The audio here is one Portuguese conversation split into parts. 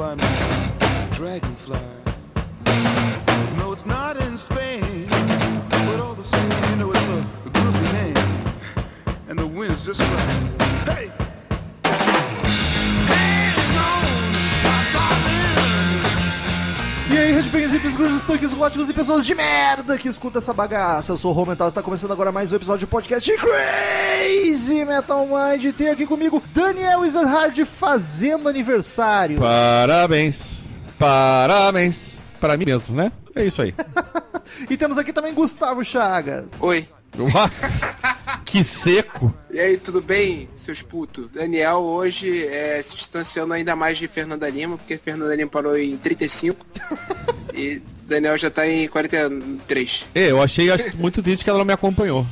by my dragonfly. Góticos e pessoas de merda que escuta essa bagaça. Eu sou o Rô Mental, está começando agora mais um episódio de podcast de Crazy Metal Mind. Tem aqui comigo Daniel Ezerhard fazendo aniversário. Parabéns, parabéns. Para mim mesmo, né? É isso aí. E temos aqui também Gustavo Chagas. Oi. Nossa, que seco. E aí, tudo bem, seus putos? Daniel hoje é, se distanciando ainda mais de Fernanda Lima, porque Fernanda Lima parou em 35 e Daniel já tá em 43. É, eu achei acho, muito triste que ela não me acompanhou.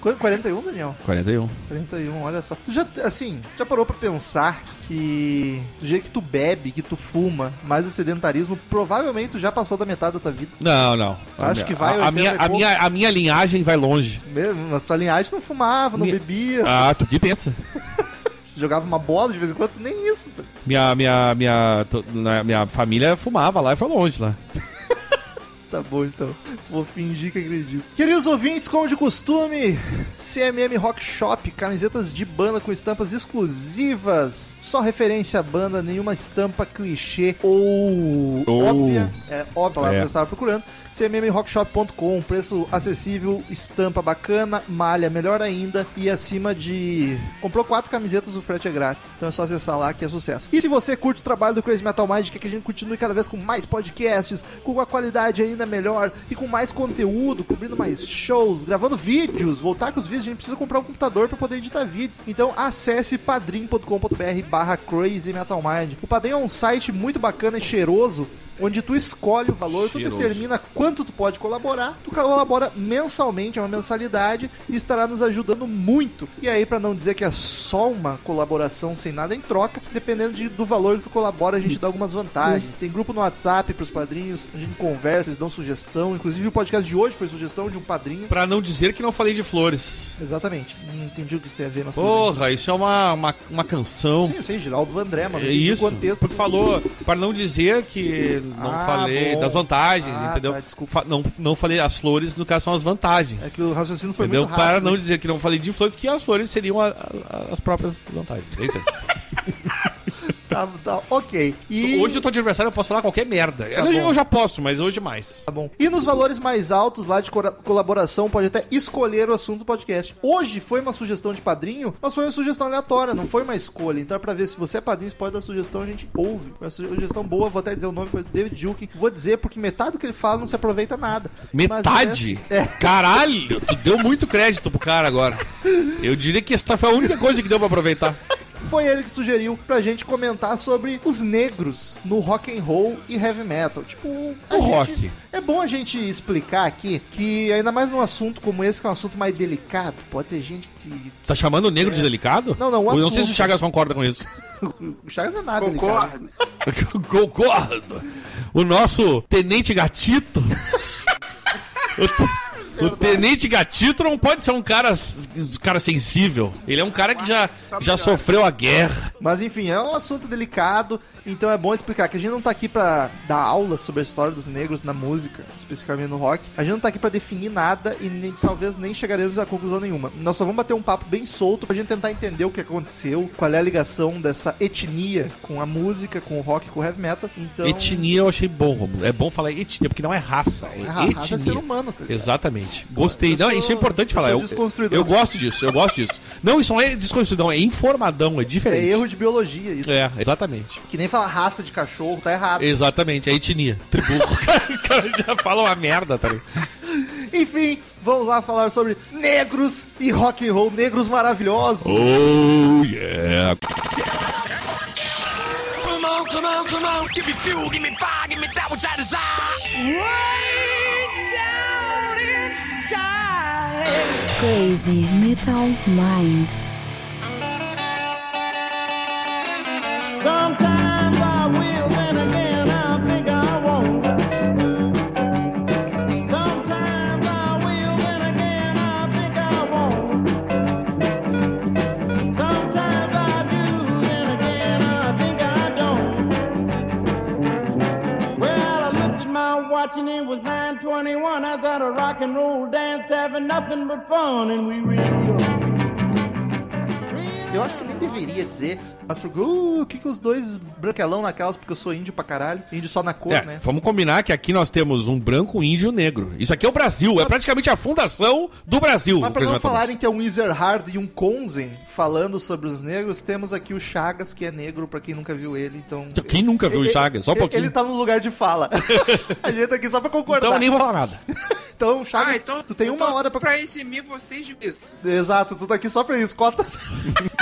Qu- 41, Daniel? 41. 41, olha só. Tu já, assim, já parou pra pensar que do jeito que tu bebe, que tu fuma, mais o sedentarismo, provavelmente tu já passou da metade da tua vida. Não, não. Acho que vai A, a 80 minha, a, minha, a minha linhagem vai longe. Mesmo, mas tua linhagem não fumava, não Minha- bebia, Ah, tu que pensa? jogava uma bola de vez em quando, nem isso. Minha, minha, minha, to- na- minha família fumava lá e foi longe lá. Tá bom então. Vou fingir que acredito. Queridos ouvintes, como de costume, CMM Rock Shop, camisetas de banda com estampas exclusivas. Só referência à banda, nenhuma estampa clichê ou Ou- óbvia. É óbvia a palavra É. que eu estava procurando. CMMRockshop.com, preço acessível, estampa bacana, malha melhor ainda e acima de. Comprou quatro camisetas, o frete é grátis. Então é só acessar lá que é sucesso. E se você curte o trabalho do Crazy Metal Mind, quer que a gente continue cada vez com mais podcasts, com uma qualidade ainda melhor e com mais conteúdo, cobrindo mais shows, gravando vídeos, voltar com os vídeos, a gente precisa comprar um computador para poder editar vídeos. Então acesse padrim.com.br barra Crazy Metal Mind. O Padrim é um site muito bacana e cheiroso onde tu escolhe o valor, tu Cheiroso. determina quanto tu pode colaborar, tu colabora mensalmente, é uma mensalidade e estará nos ajudando muito. E aí, pra não dizer que é só uma colaboração sem nada em troca, dependendo de- do valor que tu colabora, a gente dá algumas vantagens. Tem grupo no WhatsApp pros padrinhos, a gente conversa, eles dão sugestão. Inclusive, o podcast de hoje foi sugestão de um padrinho. Pra não dizer que não falei de flores. Exatamente. Não entendi o que isso tem a ver, mas. Porra, isso é uma, uma, uma canção. Sim, eu sei, Geraldo Vandré, mano. É isso, contexto. porque falou, para não dizer que não Ah, falei bom. das vantagens, Ah, entendeu? tá, desculpa. Não, não falei as flores, no caso são as vantagens. É que o raciocínio foi entendeu? muito rápido. Para não né? dizer que não falei de flores, que as flores seriam a- a- as próprias vantagens. É isso aí. Tá, tá, ok. E... Hoje eu tô de aniversário, eu posso falar qualquer merda. eu, bom. eu já posso, mas hoje mais. Tá bom. E nos valores mais altos lá de colaboração, pode até escolher o assunto do podcast. Hoje foi uma sugestão de padrinho, mas foi uma sugestão aleatória, não foi uma escolha. Então é pra ver se você é padrinho, você pode dar sugestão, a gente ouve. Foi uma sugestão boa, vou até dizer o nome, foi David Duke. Vou dizer porque metade do que ele fala não se aproveita nada. Metade? É. Caralho, tu deu muito crédito pro cara agora. Eu diria que essa foi a única coisa que deu pra aproveitar. Foi ele que sugeriu pra gente comentar sobre os negros no rock and roll e heavy metal. Tipo, O gente- rock. É bom a gente explicar aqui que ainda mais num assunto como esse, que é um assunto mais delicado, pode ter gente que Tá chamando o negro de delicado? Não, não, o Eu não sei assunto. se o Chagas concorda com isso. o Chagas é nada delicado. Concordo. Concordo. O nosso Tenente Gatito. o, te- o Tenente Gatito não pode ser um cara, um cara sensível. Ele é um cara que já, já sofreu a guerra. Mas enfim, é um assunto delicado, então é bom explicar que a gente não tá aqui pra dar aula sobre a história dos negros na música, especificamente no rock. A gente não tá aqui pra definir nada e nem, talvez nem chegaremos a conclusão nenhuma. Nós só vamos bater um papo bem solto pra gente tentar entender o que aconteceu, qual é a ligação dessa etnia com a música, com o rock, com o heavy metal. Então, Etnia eu achei bom, Romulo. É bom falar etnia, porque não é raça, é é ra- raça etnia. é ser humano, tá ligado? Exatamente. Gostei. Eu Não, sou- isso é importante eu falar. sou Eu, eu gosto disso, eu gosto disso. Não, isso não é desconstruidão, é informadão, é É diferente. erro de biologia isso. É, exatamente. Que nem falar raça de cachorro, tá errado. Exatamente, é etnia. Tribu. o cara já fala uma merda, tá ligado? Enfim, vamos lá falar sobre negros e rock and roll, negros maravilhosos. Oh, yeah. Come on, come on, come on. Give me fuel, give me fire, give me that which I desire. Way Crazy Metal Mind. Sometimes I will, then again I think I won't. Sometimes I will, then again I think I won't. Sometimes I do, then again I think I don't. Well, I looked at my watch and it was 9:21. I was at a rock and roll dance having nothing but fun, and we go. Eu acho que nem deveria dizer, mas porque uh, o que que os dois branquelão naquelas, porque eu sou índio pra caralho, índio só na cor, É, né? vamos combinar que aqui nós temos um branco, um índio e um negro. Isso aqui é o Brasil, é praticamente a fundação do Brasil. Mas o pra não falarem que é um Ezerhard e um Konzen falando sobre os negros, temos aqui o Chagas, que é negro, pra quem nunca viu ele, então... Quem nunca viu o Ele- Chagas? Só um ele- pouquinho. Ele tá no lugar de fala. A gente tá aqui só pra concordar. Então eu nem vou falar nada. Então, Chagas, Ah, então tu tem uma hora pra... pra eximir vocês disso. Exato, tu tá aqui só pra isso, cotas.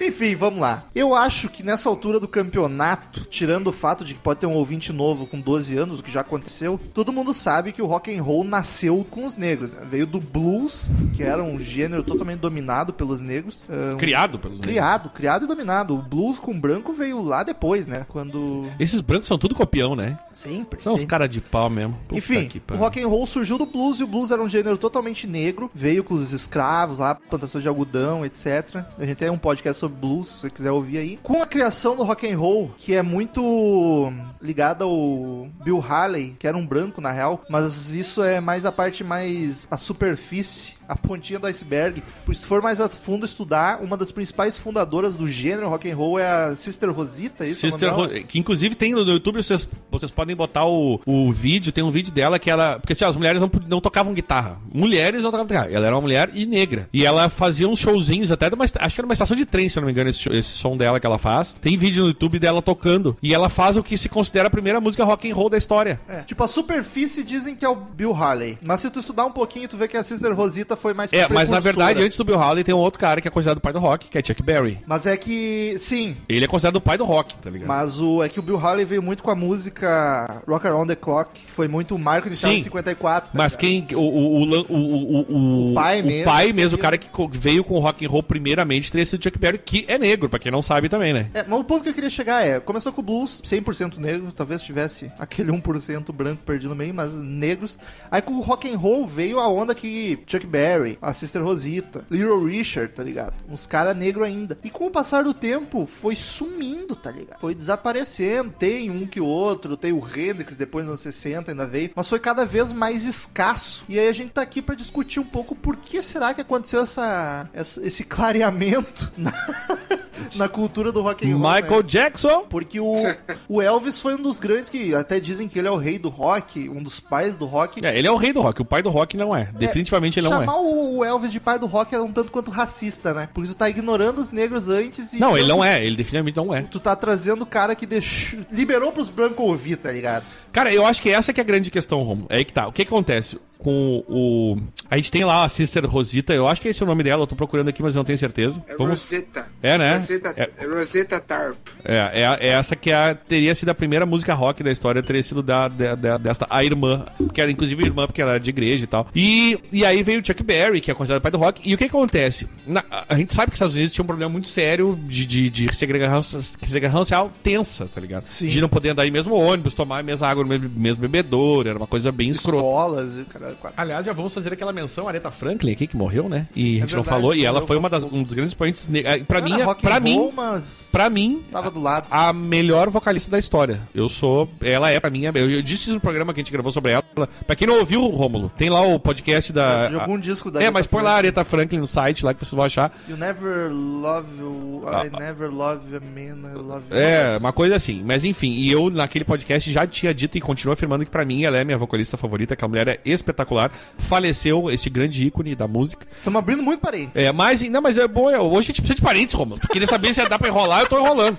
Enfim, vamos lá. Eu acho que nessa altura do campeonato, tirando o fato de que pode ter um ouvinte novo com 12 anos, o que já aconteceu, todo mundo sabe que o rock and roll nasceu com os negros, né? Veio do blues, que era um gênero totalmente dominado pelos negros. Um- Criado pelos negros. Criado, criado e dominado. O blues com branco veio lá depois, né? Quando. Esses brancos são tudo copião, né? Sempre. São os sempre. caras de pau mesmo. Puta Enfim, o rock and roll surgiu do blues e o blues era um gênero totalmente negro. Veio com os escravos lá, plantações de algodão, etc. A gente tem um podcast sobre blues, se você quiser ouvir aí. Com a criação do rock and roll, que é muito ligada ao Bill Haley, que era um branco na real, mas isso é mais a parte mais a superfície, a pontinha do iceberg. Por se for mais a fundo estudar, uma das principais fundadoras do gênero rock and roll é a Sister Rosita, é isso? Sister? Ro- que inclusive tem no YouTube, vocês, vocês podem botar o, o vídeo, tem um vídeo dela que ela. Porque assim, as mulheres não, não tocavam guitarra. Mulheres não tocavam guitarra. Ela era uma mulher e negra. E ela fazia uns showzinhos, até uma, acho que era uma estação de trem, se eu não me engano, esse, esse som dela que ela faz. Tem vídeo no YouTube dela tocando. E ela faz o que se considera a primeira música rock and roll da história. É, tipo, a superfície dizem que é o Bill Haley. Mas se tu estudar um pouquinho, tu vê que a Sister Rosita foi mais É, mas na verdade, antes do Bill Haley, tem um outro cara que é considerado o pai do rock, que é Chuck Berry. Mas é que, sim, Ele é considerado o pai do rock, tá ligado? mas o, é que o Bill Haley veio muito com a música Rock Around the Clock, que foi muito o marco inicial Sim. de 54. tá Mas ligado? quem. O, o, o, o, o, o, O pai mesmo pai mesmo, o cara que veio com o rock and roll primeiramente, teria sido Chuck Berry, que é negro, pra quem não sabe também, né? É, mas o ponto que eu queria chegar é, começou com o blues, 100% negro, talvez tivesse aquele 1% branco perdido no meio, mas negros. Aí com o rock and roll veio a onda que Chuck Berry, a Sister Rosita, Little Richard, tá ligado? Uns caras negros ainda. E com o passar do tempo, foi sumindo, tá ligado? Foi desaparecendo. Tem um que outro, tem o Hendrix depois nos anos 60 ainda veio, mas foi cada vez mais escasso. E aí a gente tá aqui pra discutir um pouco por que será que aconteceu essa, essa- esse clareamento na, na cultura do rock and roll. né? Michael Jackson. Porque o, o Elvis foi um dos grandes que até dizem que ele é o rei do rock, um dos pais do rock. É, ele é o rei do rock, o pai do rock não é. Definitivamente ele não é. Chamar o Elvis de pai do rock é um tanto quanto racista, né? Porque tu tá ignorando os negros antes e. Não, ele não é, ele definitivamente não é. Tu tá trazendo o cara que deixou, liberou pros brancos ouvir, tá ligado? Cara, eu acho que essa que é a grande questão, Romulo. É aí que tá. O que acontece? Com o. A gente tem lá a Sister Rosita, eu acho que esse é o nome dela, eu tô procurando aqui, mas eu não tenho certeza. É Vamos. Rosetta. É, né? Rosetta, É. Rosetta Tarp. É, é, é essa que é a- teria sido a primeira música rock da história, teria sido da, da, da- desta, a irmã, que era inclusive irmã, porque ela era de igreja e tal. E, e aí veio o Chuck Berry, que é considerado o pai do rock. E o que acontece? Na- a- gente sabe que os Estados Unidos tinha um problema muito sério de, de, de segregação, segregação racial tensa, tá ligado? Sim. De não poder andar em mesmo ônibus, tomar a mesma água no mesmo, mesmo bebedouro, era uma coisa bem escrota. Escolas e quatro. Aliás, já vamos fazer aquela menção a Aretha Franklin aqui, que morreu, né? E a gente não verdade, falou, e ela foi uma das, um dos grandes expoentes. ne- eh, Pra mim, rock pra mim, roll, mas pra mim, tava do lado. a melhor vocalista da história. Eu sou. Ela é pra mim. Eu, eu disse isso no programa que a gente gravou sobre ela. Pra quem não ouviu, Rômulo, tem lá o podcast da. de algum disco da É, Aretha mas põe lá a Aretha Franklin no site lá que vocês vão achar. You never love you, I Ah, never love a man, I love you. É, uma coisa assim. Mas enfim, e eu naquele podcast já tinha dito e continuo afirmando que pra mim ela é minha vocalista favorita, que a mulher é espetacular. Faleceu esse grande ícone da música. Estamos abrindo muito parente. É, mas, não, mas é bom. é, Hoje a gente precisa de parentes, Romulo. Queria saber se dá pra enrolar, eu tô enrolando.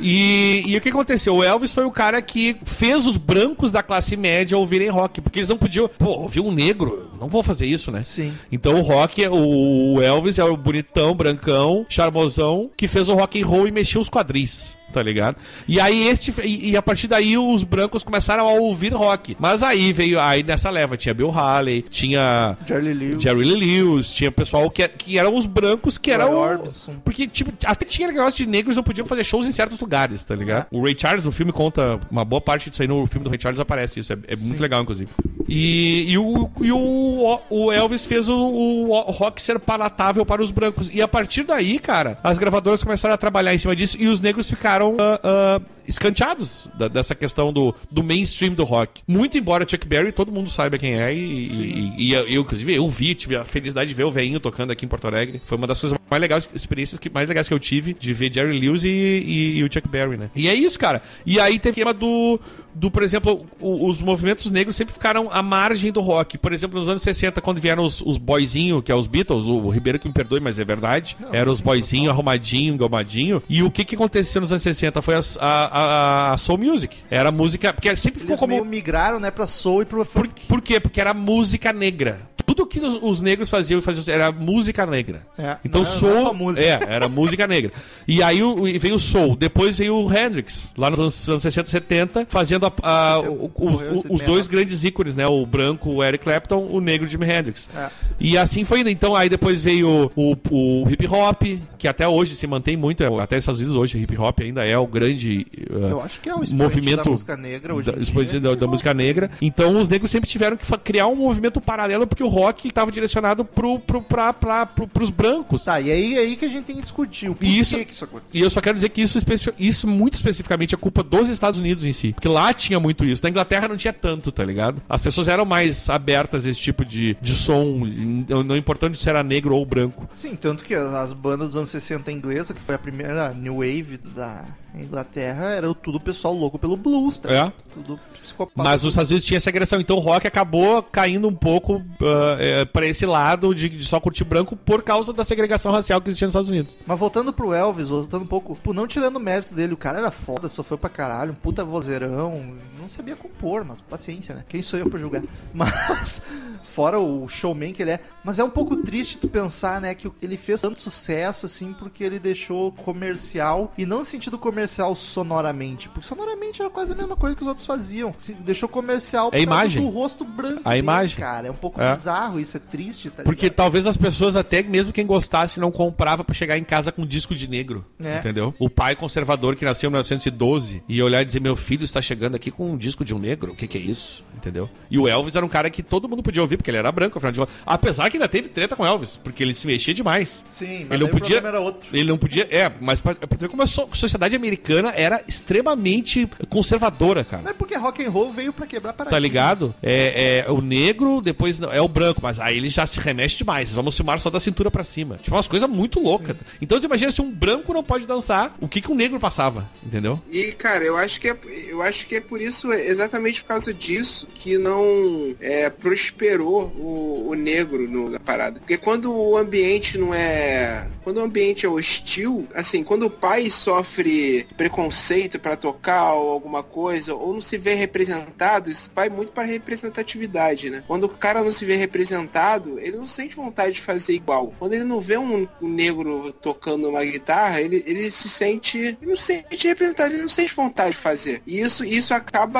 E, e o que aconteceu? O Elvis foi o cara que fez os brancos da classe média ouvirem rock, porque eles não podiam. Pô, ouvir um negro? Não vou fazer isso, né? Sim. Então o rock, o Elvis é o bonitão, brancão, charmosão, que fez o rock and roll e mexeu os quadris. Tá ligado? E aí este e, e a partir daí os brancos começaram a ouvir rock. Mas aí veio aí nessa leva tinha Bill Haley, tinha Charlie Lewis. Jerry Lewis, tinha pessoal que, que eram os brancos que eram. Porque, tipo, até tinha negócio de negros não podiam fazer shows em certos lugares, tá ligado? O Ray Charles no filme conta uma boa parte disso aí no filme do Ray Charles aparece isso. É, é muito legal, inclusive. E, e, o, e o, o Elvis fez o, o rock ser palatável para os brancos. E a partir daí, cara, as gravadoras começaram a trabalhar em cima disso e os negros ficaram ah, ah, escanteados da- dessa questão do, do mainstream do rock. Muito embora Chuck Berry todo mundo saiba quem é e, e- e eu, eu, inclusive, eu vi, tive a felicidade de ver o veinho tocando aqui em Porto Alegre. Foi uma das coisas mais legais, experiências que, mais legais que eu tive de ver Jerry Lewis e, e- e o Chuck Berry, né? E é isso, cara. E aí teve o tema do, do por exemplo, o- os movimentos negros sempre ficaram à margem do rock. Por exemplo, nos anos 60, quando vieram os, os boyzinho, que é os Beatles, o Ribeiro que me perdoe, mas é verdade. Eram os boyzinho, arrumadinho, engomadinho. E o que que aconteceu nos anos 60 foi a, a, a- a soul music. Era a música, porque sempre ficou Eles como... migraram, né, pra soul e pro Por, funk. por quê? Porque era música negra. Tudo que os, os negros faziam, faziam era música negra. É, então não era- soul não era só música. é, era música negra. E aí o- veio o soul, depois veio o Hendrix, lá nos anos, anos 60, 70, fazendo a- a- o- os, os dois grandes ícones, né? O branco, o Eric Clapton, o negro Jimi Hendrix. É. E assim foi indo. Então aí depois veio o, o hip hop, que até hoje se mantém muito, é, até nos Estados Unidos hoje o hip hop ainda é o grande uh, Eu acho que é o movimento da música negra hoje da, dia. da, da música negra. Então os negros sempre tiveram que criar um movimento paralelo porque o rock estava direcionado pro, pro, pra, pra, pro, pros brancos. Tá, e aí, aí que a gente tem que discutir o porquê isso- que isso aconteceu. E eu só quero dizer que isso, isso muito especificamente é culpa dos Estados Unidos em si. Porque lá tinha muito isso. Na Inglaterra não tinha tanto, tá ligado? As pessoas eram mais abertas a esse tipo de, de som, não importando se era negro ou branco. Sim, tanto que as bandas dos anos 60 inglesa, que foi a primeira new wave da Inglaterra, era tudo pessoal louco pelo blues, tá? É. Tudo psicopata. Mas os Estados Unidos tinha essa agressão, então o rock acabou caindo um pouco ah, é, para esse lado de, de só curtir branco por causa da segregação racial que existia nos Estados Unidos. Mas voltando pro Elvis, voltando um pouco, pô, não tirando o mérito dele, o cara era foda, sofreu pra caralho, um puta vozeirão, não sabia compor, mas paciência, né? Quem sou eu pra julgar? Mas, fora o showman que ele é, mas é um pouco triste tu pensar, né, que ele fez tanto sucesso, assim, porque ele deixou comercial, e não no sentido comercial sonoramente, porque sonoramente era quase a mesma coisa que os outros faziam. Se- Deixou comercial É a imagem. do rosto branco A dele, imagem. cara. É um pouco É. bizarro isso, é triste, tá Porque ligado? talvez as pessoas, até mesmo quem gostasse, não comprava pra chegar em casa com um disco de negro. É. Entendeu? O pai conservador que nasceu em 1912 ia olhar e dizer: Meu filho está chegando aqui com um disco de um negro. O que, que é isso? Entendeu? E o Elvis era um cara que todo mundo podia ouvir, porque ele era branco, afinal de contas. Apesar que ainda teve treta com o Elvis, porque ele se mexia demais. Sim, mas ele não o podia. era outro. Ele não podia. É, mas pra, pra ver como a so- sociedade americana era extremamente conservadora, cara. Não é porque rock and roll veio pra quebrar Tá paradigmas. ligado? É, é o negro, depois não- é o branco, mas aí ele já se remexe demais. Vamos filmar só da cintura pra cima. Tipo, umas coisas muito loucas. Então você imagina se um branco não pode dançar, o que, que um negro passava, entendeu? E, cara, eu acho que é, eu acho que é por isso, exatamente por causa disso, que não é, prosperou o, o negro no- na parada. Porque quando o ambiente não é. Quando o ambiente é hostil, assim, quando o pai sofre preconceito pra tocar ou alguma coisa, ou não se vê representado, isso vai muito pra representatividade, né? Quando o cara não se vê representado, ele não sente vontade de fazer igual. Quando ele não vê um, um negro tocando uma guitarra, ele, ele se sente. Ele não se sente representado, ele não sente vontade de fazer. E isso, isso acaba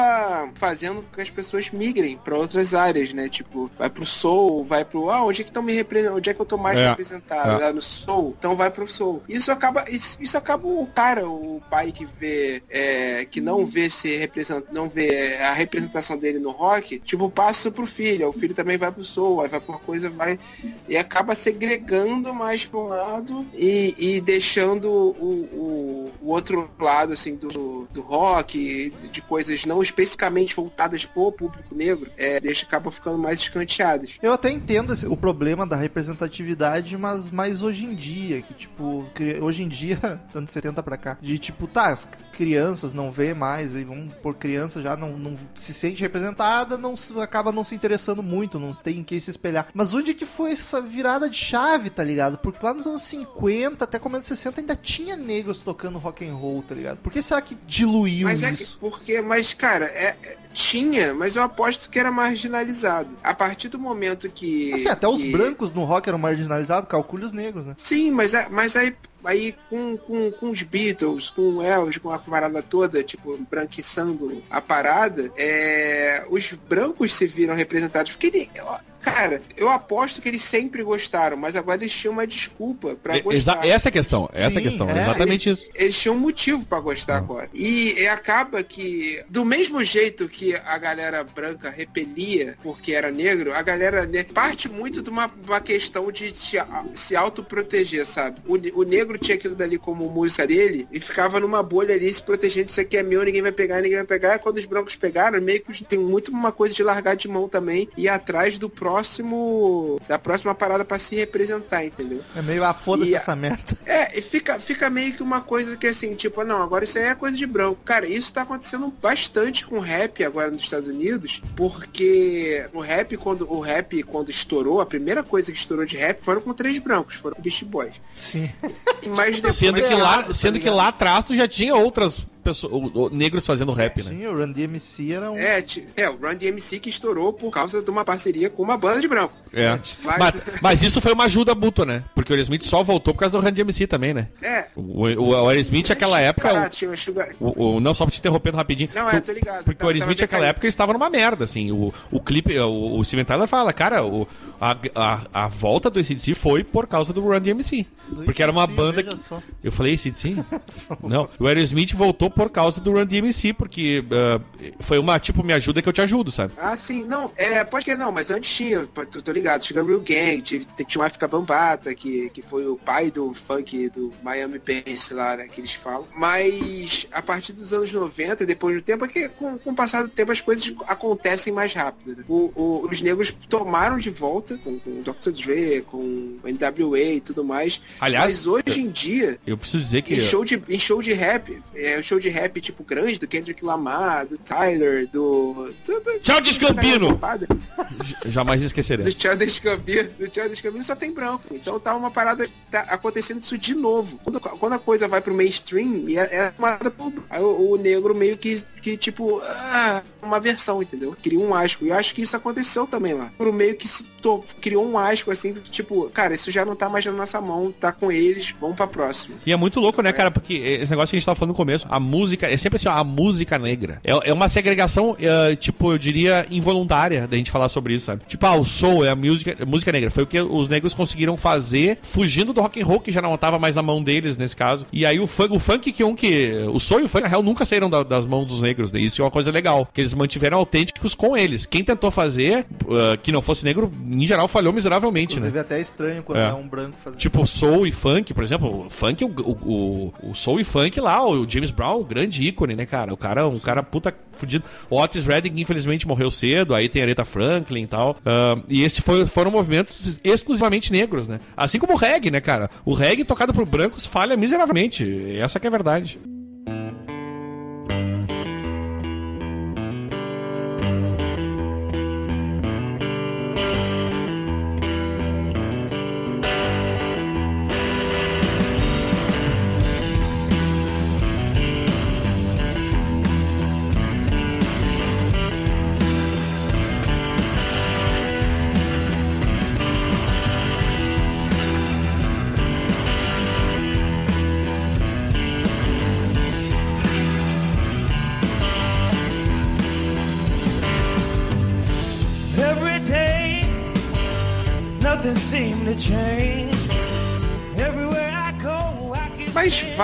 fazendo com que as pessoas migrem pra outras áreas, né? Tipo, vai pro soul, vai pro. Ah, onde é que estão me representando? Onde é que eu tô mais É. representado? É. Ah, no soul. Então vai pro soul. Isso acaba. Isso, isso acaba o cara, o pai que vê. é, que não vê se representa, não vê a representação dele no rock, tipo, passa pro filho. O filho também vai pro soul, aí vai pra uma coisa, vai. E acaba segregando mais pra um lado e, e deixando o, o, o outro lado, assim, do, do rock, de coisas não especificamente voltadas pro público negro, é, deixa, acaba ficando mais escanteadas. Eu até entendo esse- o problema da representatividade, mas mais hoje em dia, que tipo, hoje em dia, tanto 70 pra cá, de tipo, tá, as crianças não vê mais, e vamos por criança já não, não se sente representada, não acaba não se interessando muito, não tem em quem se espelhar. Mas onde que foi essa virada de chave, tá ligado? Porque lá nos anos 50, até começo dos 60, ainda tinha negros tocando rock and roll, tá ligado? Por que será que diluiu Mas é que, isso? porque, mas cara, é, é- tinha, mas eu aposto que era marginalizado. A partir do momento que. Assim, até os que- brancos no rock eram marginalizados, calcule os negros, né? Sim, mas, é- mas aí, aí com, com, com os Beatles, com o Elvis, com a parada toda, tipo, branquiçando a parada, é, os brancos se viram representados. Porque ele, ó, Cara, eu aposto que eles sempre gostaram, mas agora eles tinham uma desculpa pra É, exa- gostar. essa é a questão, essa é a Sim, questão, é. exatamente isso. Eles tinham um motivo pra gostar agora. E, e acaba que, do mesmo jeito que a galera branca repelia porque era negro, a galera parte muito de uma, uma questão de se, se autoproteger, sabe? O, o negro tinha aquilo dali como música dele e ficava numa bolha ali se protegendo, isso aqui é meu, ninguém vai pegar, ninguém vai pegar. E quando os brancos pegaram, meio que tem muito uma coisa de largar de mão também e ir atrás do próximo, da próxima parada pra se representar, entendeu? É meio, ah, foda-se E- essa merda. É, e fica, fica meio que uma coisa que assim, tipo, não, agora isso aí é coisa de branco. Cara, isso tá acontecendo bastante com o rap agora nos Estados Unidos, porque o rap, quando o rap, quando estourou, a primeira coisa que estourou de rap foram com três brancos, foram com Beast Boys. Sim. Mas depois, Sendo que lá, tá sendo que lá atrás tu já tinha outras pessoas, o- o- negros fazendo rap, né? Sim, o Run DMC era um. É, é, o Run DMC que estourou por causa de uma parceria com uma banda de branco. É. Mas- Mas, mas isso foi uma ajuda mútua, né? Porque o Aerosmith só voltou por causa do Run DMC também, né? É. O, o, o Aerosmith naquela época. Tinha o Sugar... O, o- não, só pra te interrompendo rapidinho. Não, é, tô ligado. Porque Tava- o Aerosmith naquela época eles estavam numa merda, assim. O, o clipe, o, o Steven Tyler fala, cara, o, a, a, a volta do ACDC foi por causa do Run DMC. Do Porque era uma banda que... Eu falei ACDC? não. O Aerosmith voltou por causa do Run DMC, porque ah, foi uma, tipo, me ajuda que eu te ajudo, sabe? Ah, sim, não, é, pode que não, mas antes tinha, tô, tô ligado, tinha Real Gang, tinha, tinha o África Bambata, que, que foi o pai do funk do Miami Bass lá, né, que eles falam. Mas a partir dos anos 90, depois do tempo, é que com, com o passar do tempo as coisas acontecem mais rápido. né? O- o- os negros tomaram de volta com, com o Dr. Dre, com o NWA e tudo mais. Aliás, mas hoje em dia, Eu preciso dizer que... em show de, em show de rap, é, show de rap tipo grande, do Kendrick Lamar, do Tyler, do. do, do Tchau, Descampino! Do Jamais esquecerei. Childish Gambino, do Childish Gambino só tem branco. Então tá uma parada, tá acontecendo isso de novo. Quando, quando a coisa vai pro mainstream, é, é uma parada pro aí o, o negro meio que, que tipo, ah, uma versão, entendeu? Cria um asco. E eu acho que isso aconteceu também lá. Pro meio que se to- criou um asco assim, tipo, cara, isso já não tá mais na nossa mão, tá com eles, vamos pra próxima. E é muito louco, né, cara? Porque esse negócio que a gente tava falando no começo, a música, é sempre assim, ó, a música negra. É, é uma segregação, eh, tipo, eu diria, involuntária da gente falar sobre isso, sabe? Tipo, ah, o soul é a música, música negra. Foi o que os negros conseguiram fazer, fugindo do rock and roll, que já não tava mais na mão deles nesse caso. E aí o funk, o funk que um que. O soul e o funk, na real, nunca saíram da- das mãos dos negros, né? Isso é uma coisa legal. Que eles mantiveram autênticos com eles. Quem tentou fazer, eh, que não fosse negro, em geral, falhou miseravelmente, né? Inclusive, até estranho quando É. é, um branco fazendo. Tipo, soul e funk, por exemplo, funk, o, o, o, o soul e funk lá, o James Brown, o grande ícone, né, cara? O cara, um cara puta fudido. O Otis Redding, infelizmente, morreu cedo, aí tem a Aretha Franklin e tal. Ah, e esses foi, foram movimentos exclusivamente negros, né? Assim como o reggae, né, cara? O reggae tocado por brancos falha miseravelmente. Essa que é a verdade.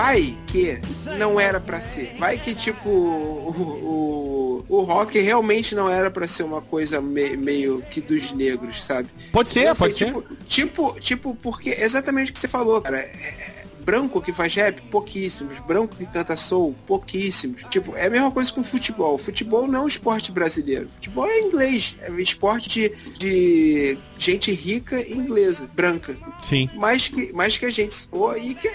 Vai que não era pra ser. Vai que, tipo, o, o, o rock realmente não era pra ser uma coisa me- meio que dos negros, sabe? Pode ser, Eu sei, pode ser. tipo, Tipo, tipo, porque exatamente o que você falou, cara. É- é- Branco que faz rap, pouquíssimos. Branco que canta soul, pouquíssimos. Tipo, é a mesma coisa com futebol. Futebol não é um esporte brasileiro. Futebol é inglês. É um esporte de, de gente rica inglesa, branca. Sim. Mais que, mais que a gente. E que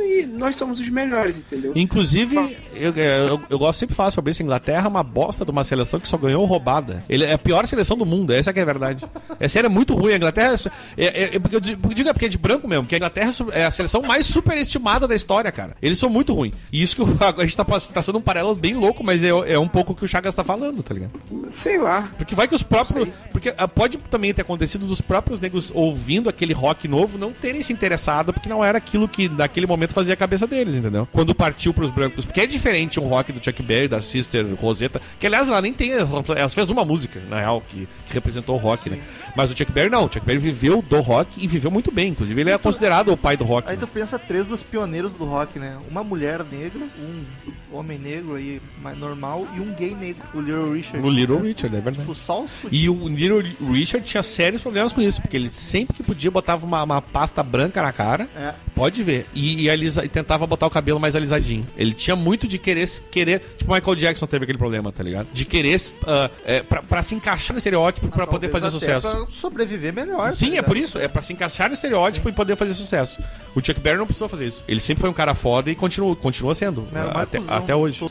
e nós somos os melhores, entendeu? Inclusive, eu, eu, eu gosto sempre de falar sobre isso. A Inglaterra é uma bosta de uma seleção que só ganhou roubada. Ele é a pior seleção do mundo, essa que é a verdade. É sério, é muito ruim. A Inglaterra. É, é, é, porque eu digo é porque é de branco mesmo, que a Inglaterra é a seleção mais superestimada da história, cara. Eles são muito ruins. E isso que o- a gente tá traçando um paralelo bem louco, mas é, é um pouco o que o Chagas tá falando, tá ligado? Sei lá. Porque vai que os próprios. Porque ah, pode também ter acontecido dos próprios negros ouvindo aquele rock novo não terem se interessado, porque não era aquilo que naquele momento fazia a cabeça deles, entendeu? Quando partiu pros brancos. Porque é diferente. um rock do Chuck Berry, da Sister Rosetta, que aliás ela nem tem, ela fez uma música, na real, que, que representou o rock, né? Mas o Chuck Berry não, o Chuck Berry viveu do rock e viveu muito bem, inclusive ele é considerado o pai do rock. Aí né? tu pensa três dos pioneiros do rock, né? Uma mulher negra, um homem negro aí, mais normal, e um gay negro, o Little Richard. O Little Richard, é verdade. Tipo, só os. E o Little Richard tinha sérios problemas com isso, porque ele sempre que podia botava uma, uma pasta branca na cara, É. pode ver, e, e, alisa- e tentava botar o cabelo mais alisadinho. Ele tinha muito de querer, querer tipo Michael Jackson teve aquele problema, tá ligado? De querer, uh, é, pra, pra se encaixar no estereótipo pra poder Ah, fazer sucesso. Pra sobreviver melhor. Sim, tá é por isso. É pra se encaixar no estereótipo e poder fazer sucesso. O Chuck Berry não precisou fazer isso. Ele sempre foi um cara foda e continua, continua sendo. Até, até hoje.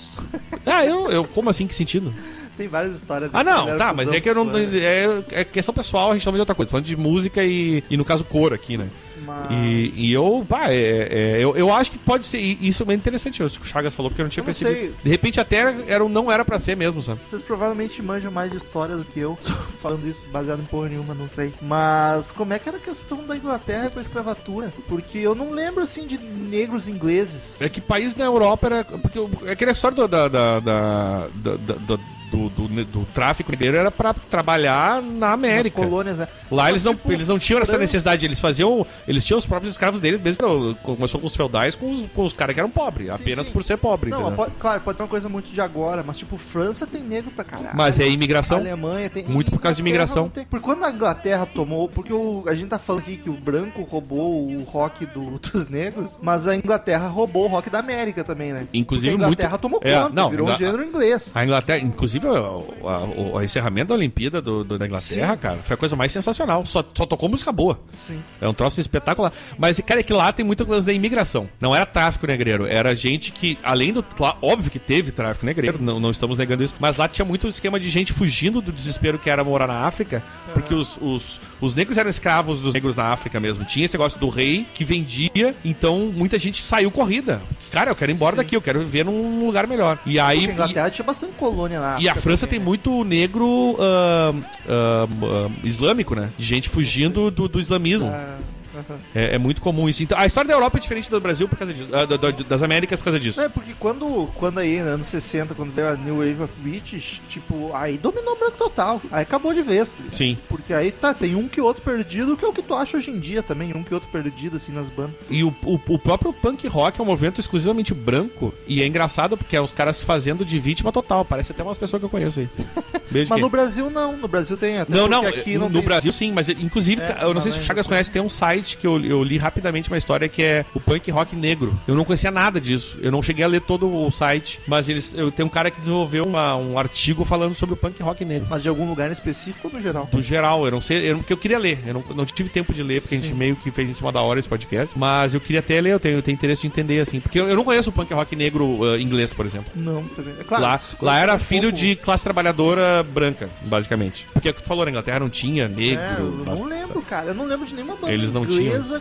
Ah, eu, eu. Como assim? Que sentido? Tem várias histórias Ah, não, tá, mas é que eu não. fãs. É, é questão pessoal, a gente tá falando de outra coisa. Falando de música e, e no caso, cor aqui, né? Mas- E, e eu, pá, é, é, eu, eu acho que pode ser. Isso é bem interessante, isso que o Chagas falou, porque eu não tinha Eu não percebido. sei. De repente até era, não era pra ser mesmo, sabe? Vocês provavelmente manjam mais de história do que eu. Falando isso baseado em porra nenhuma, não sei. Mas como é que era a questão da Inglaterra com a escravatura? Porque eu não lembro assim de negros ingleses. É que país na Europa era. Porque o- é aquela história da, da- da- da- do, do, do- tráfico negreiro era pra trabalhar na nas América. colônias, né? Lá eles não, Tipo, eles não tinham essa França- necessidade, eles faziam. Eles tinham os próprios escravos deles, mesmo que começou com os feudais, com os, com os caras que eram pobres, apenas sim. por ser pobre. Não, pode- claro, pode ser uma coisa muito de agora, mas tipo, França tem negro pra caralho. Mas é imigração. Alemanha tem. Muito por causa de imigração. tem. Porque quando a Inglaterra tomou. Porque o- a gente tá falando aqui que o branco roubou o rock do- dos negros, mas a Inglaterra roubou o rock da América também, né? Inclusive, Porque a Inglaterra muito- tomou É, conta, não, virou Ingla- um gênero inglês. A Inglaterra, inclusive, o, a- o- o encerramento da Olimpíada do, do- da Inglaterra, cara, foi a coisa mais sensacional. Só, só tocou música boa. Sim. É um troço espetacular. Mas, cara, é que lá tem muita coisa da imigração. Não era tráfico negreiro, era gente que, além do. Claro, óbvio que teve tráfico negreiro, não, não estamos negando isso. Mas lá tinha muito esquema de gente fugindo do desespero que era morar na África, porque os, os, os negros eram escravos dos negros na África mesmo. Tinha esse negócio do rei que vendia, então muita gente saiu corrida. Cara, eu quero ir embora Sim. daqui, eu quero viver num lugar melhor. E aí. Porque a Inglaterra tinha bastante colônia lá. E a França tem muito negro ah, ah, ah, islâmico, né? Gente fugindo do, do islamismo. É, é muito comum isso. Então, a história da Europa é diferente do Brasil por causa disso. ah, da- da- das Américas por causa disso. É, porque quando, quando aí, nos anos 60, quando veio a New Wave of Beaches, tipo, aí dominou o branco total. Aí acabou de vez. tá? Sim. Porque aí tá, tem um que outro perdido, que é o que tu acha hoje em dia também, um que outro perdido, assim, nas bandas. E o, o, o próprio punk rock é um movimento exclusivamente branco. E é engraçado porque é os caras se fazendo de vítima total. Parece até umas pessoas que eu conheço aí. Beijo Mas no Brasil não, no Brasil tem até Não, não, aqui no, não no Brasil sim, mas inclusive, É, eu não sei se o Chagas conhece, tem um site que eu, eu li rapidamente uma história que é o punk rock negro. Eu não conhecia nada disso, eu não cheguei a ler todo o site, mas eles, eu tenho um cara que desenvolveu uma- um artigo falando sobre o punk rock negro. Mas de algum lugar em específico ou no geral? Do geral, eu não sei, eu, porque eu queria ler, eu não, não tive tempo de ler, porque a gente meio que fez em cima da hora esse podcast, mas eu queria até ler, eu tenho, eu tenho interesse de entender, assim, porque eu, eu não conheço o punk rock negro ah, inglês, por exemplo. Não, também. É claro. Lá, lá era um filho pouco- de classe trabalhadora branca, basicamente. Porque é o que tu falou, na Inglaterra não tinha negro. É, eu não lembro, cara. Eu não lembro de nenhuma banda Eles não inglesa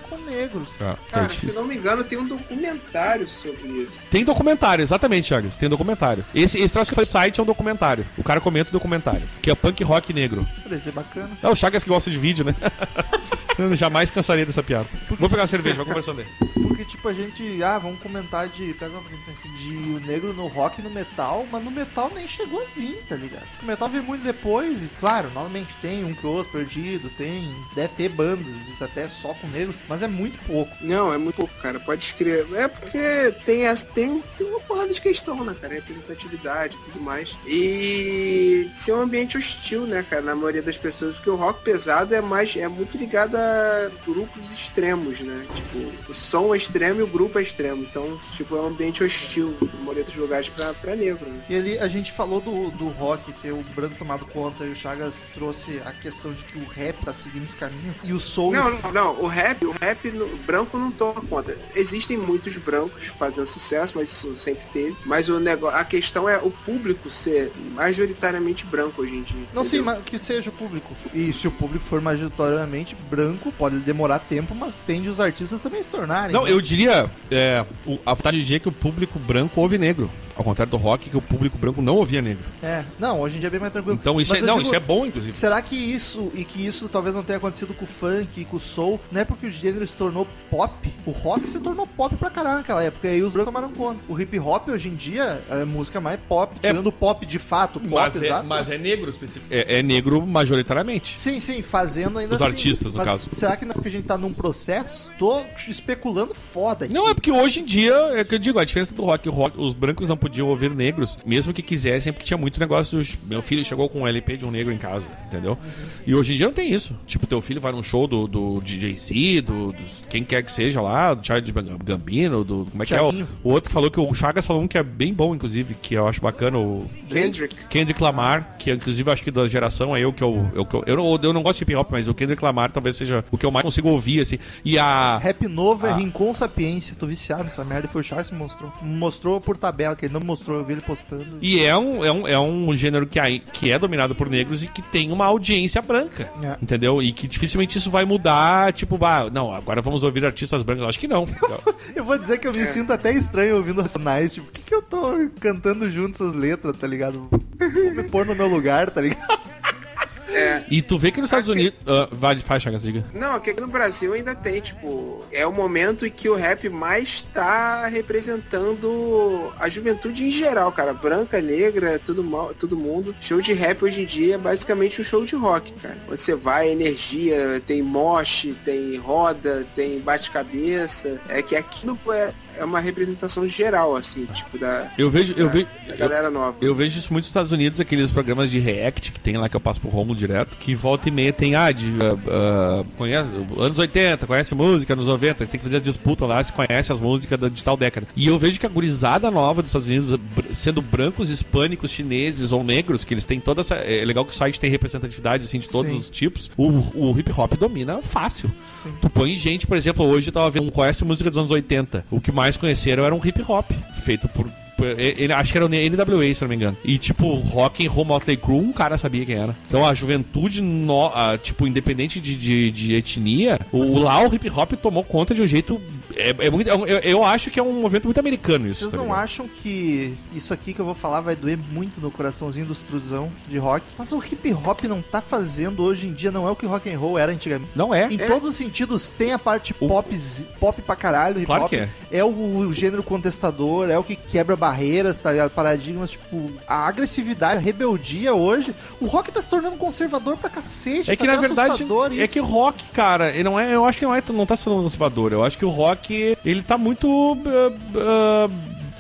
com negros. Ah, é Cara, se difícil. não me engano, tem um documentário sobre isso. Tem documentário, exatamente, Chagas. Tem documentário. Esse, esse troço que foi site é um documentário. O cara comenta o documentário. Que é punk rock negro. Deve ser bacana. É o Chagas que gosta de vídeo, né? Eu jamais cansaria dessa piada. Vou pegar uma cerveja, vai conversando aí. Porque, tipo, a gente. Ah, vamos comentar de. De o negro no rock e no metal, mas no metal nem chegou a vir, tá ligado? O metal veio muito depois, e claro, normalmente tem um que outro perdido, tem. Deve ter bandas, até só com negros, mas é muito pouco. Não, é muito pouco, cara. Pode escrever. É porque tem, essa, tem, tem uma porrada de questão, né, cara? Representatividade e tudo mais. E ser um ambiente hostil, né, cara, na maioria das pessoas. Porque o rock pesado é mais. é muito ligado a grupos extremos, né? Tipo, o som é extremo e o grupo é extremo. Então, tipo, é um ambiente hostil, na maioria dos lugares, pra, pra negro, né? E ali a gente falou do, do rock ter o branco tomado conta e o Chagas trouxe a questão de que o rap tá seguindo esse caminho. E o soul. Não, não, não. O rap, o rap no- branco não toma conta. Existem muitos brancos fazendo sucesso, mas isso sempre teve. Mas o negócio, a questão é o público ser majoritariamente branco hoje em dia. Não, sim, entendeu? mas que seja o público. E se o público for majoritariamente branco, pode demorar tempo, mas tende os artistas também a se tornarem. Não, né? eu diria. É, o- a vontade de dizer que o público branco ouve negro. Ao contrário do rock, que o público branco não ouvia negro. É, não, hoje em dia é bem mais tranquilo. Então isso Mas é, não, digo, isso é bom, inclusive. Será que isso, e que isso talvez não tenha acontecido com o funk e com o soul, não é porque o gênero se tornou pop? O rock se tornou pop pra caralho naquela época, e aí os brancos tomaram conta. O hip hop hoje em dia é música mais pop, tirando o pop de fato, pop Mas é, exato. mas é negro específico. É, é negro majoritariamente. Sim, sim, fazendo ainda Os assim. artistas, no Mas caso. Será que não é porque a gente tá num processo? Tô especulando foda aqui. Não, é porque hoje em dia, é que eu digo, a diferença do rock, o rock, os brancos não podiam ouvir negros, mesmo que quisessem, porque tinha muito negócio. dos- Meu filho chegou com um LP de um negro em casa, entendeu? E hoje em dia não tem isso. Tipo, teu filho vai num show do, do DJ Do, do quem quer que seja lá, do Charlie Gambino, do. Como é que é? O, o outro falou que o Chagas falou um que é bem bom, inclusive, que eu acho bacana, o Kendrick. Kendrick Lamar, que inclusive acho que da geração é eu que eu. Eu, eu, eu, não, eu não gosto de hip hop, mas o Kendrick Lamar talvez seja o que eu mais consigo ouvir, assim. E a. Rap novo é Ah. Rincon Sapiência. Tô viciado nessa merda. E foi o Charles que me mostrou. Mostrou por tabela, que ele não me mostrou. Eu vi ele postando. E é um, é um, é um gênero que, ai- que é dominado por negros e que tem uma audiência branca. É. Entendeu? E que dificilmente isso vai mudar, tipo, bah, não, agora vamos ouvir artistas brancos. Acho que não. Eu vou dizer que eu me sinto até estranho ouvindo Racionais. Tipo, por que, que eu tô cantando junto essas letras, tá ligado? Vou me pôr no meu lugar, tá ligado? E tu vê que nos Estados Unidos. ah, vai, faz, Chagas, diga. Não, aqui no Brasil ainda tem, tipo, é o momento em que o rap mais tá representando a juventude em geral, cara. Branca, negra, tudo, mal, todo mundo. Show de rap hoje em dia é basicamente um show de rock, cara. Onde você vai, energia, tem moche, tem roda, tem bate-cabeça. É que aquilo é, é uma representação geral, assim, tipo, da, Eu vejo. Eu da, vejo da eu, galera nova. eu vejo isso muito nos Estados Unidos, aqueles programas de react que tem lá que eu passo pro Romulo direto, que volta e meia tem, ah, de, ah, ah, conhece, anos 80, conhece música, anos 90, tem que fazer a disputa lá, se conhece as músicas da- de tal década. E eu vejo que a gurizada nova dos Estados Unidos, sendo brancos, hispânicos, chineses ou negros, que eles têm toda essa. É legal que o site tem representatividade assim, de todos Sim. os tipos. O, o hip hop domina fácil. Sim. Tu põe gente, por exemplo, hoje eu tava vendo um conhece música dos anos 80. O que mais conheceram era um hip hop, feito por. Por- ele, acho que era o NWA, se não me engano. E tipo, Rock and Roll Motley Crue, um cara sabia quem era. Então a juventude, no- a, tipo, independente de, de, de etnia, o, lá o hip hop tomou conta de um jeito. É, é muito, é eu, eu acho que é um movimento muito americano isso. Vocês tá não ligado? acham que isso aqui que eu vou falar vai doer muito no coraçãozinho dos truzão de rock? Mas o hip hop não tá fazendo hoje em dia, não é o que rock and roll era antigamente. Não é. Em todos os sentidos, tem a parte O- pop, pop pra caralho, hip Claro hop. que é. É o, o gênero contestador, é o que quebra barreiras, tá ligado? Paradigmas, tipo, a agressividade, a rebeldia hoje. O rock tá se tornando conservador pra cacete. É que tá na verdade é isso. que o rock, cara, ele não é, eu acho que não é, não tá sendo conservador. Eu acho que o rock ele tá muito ah, ah,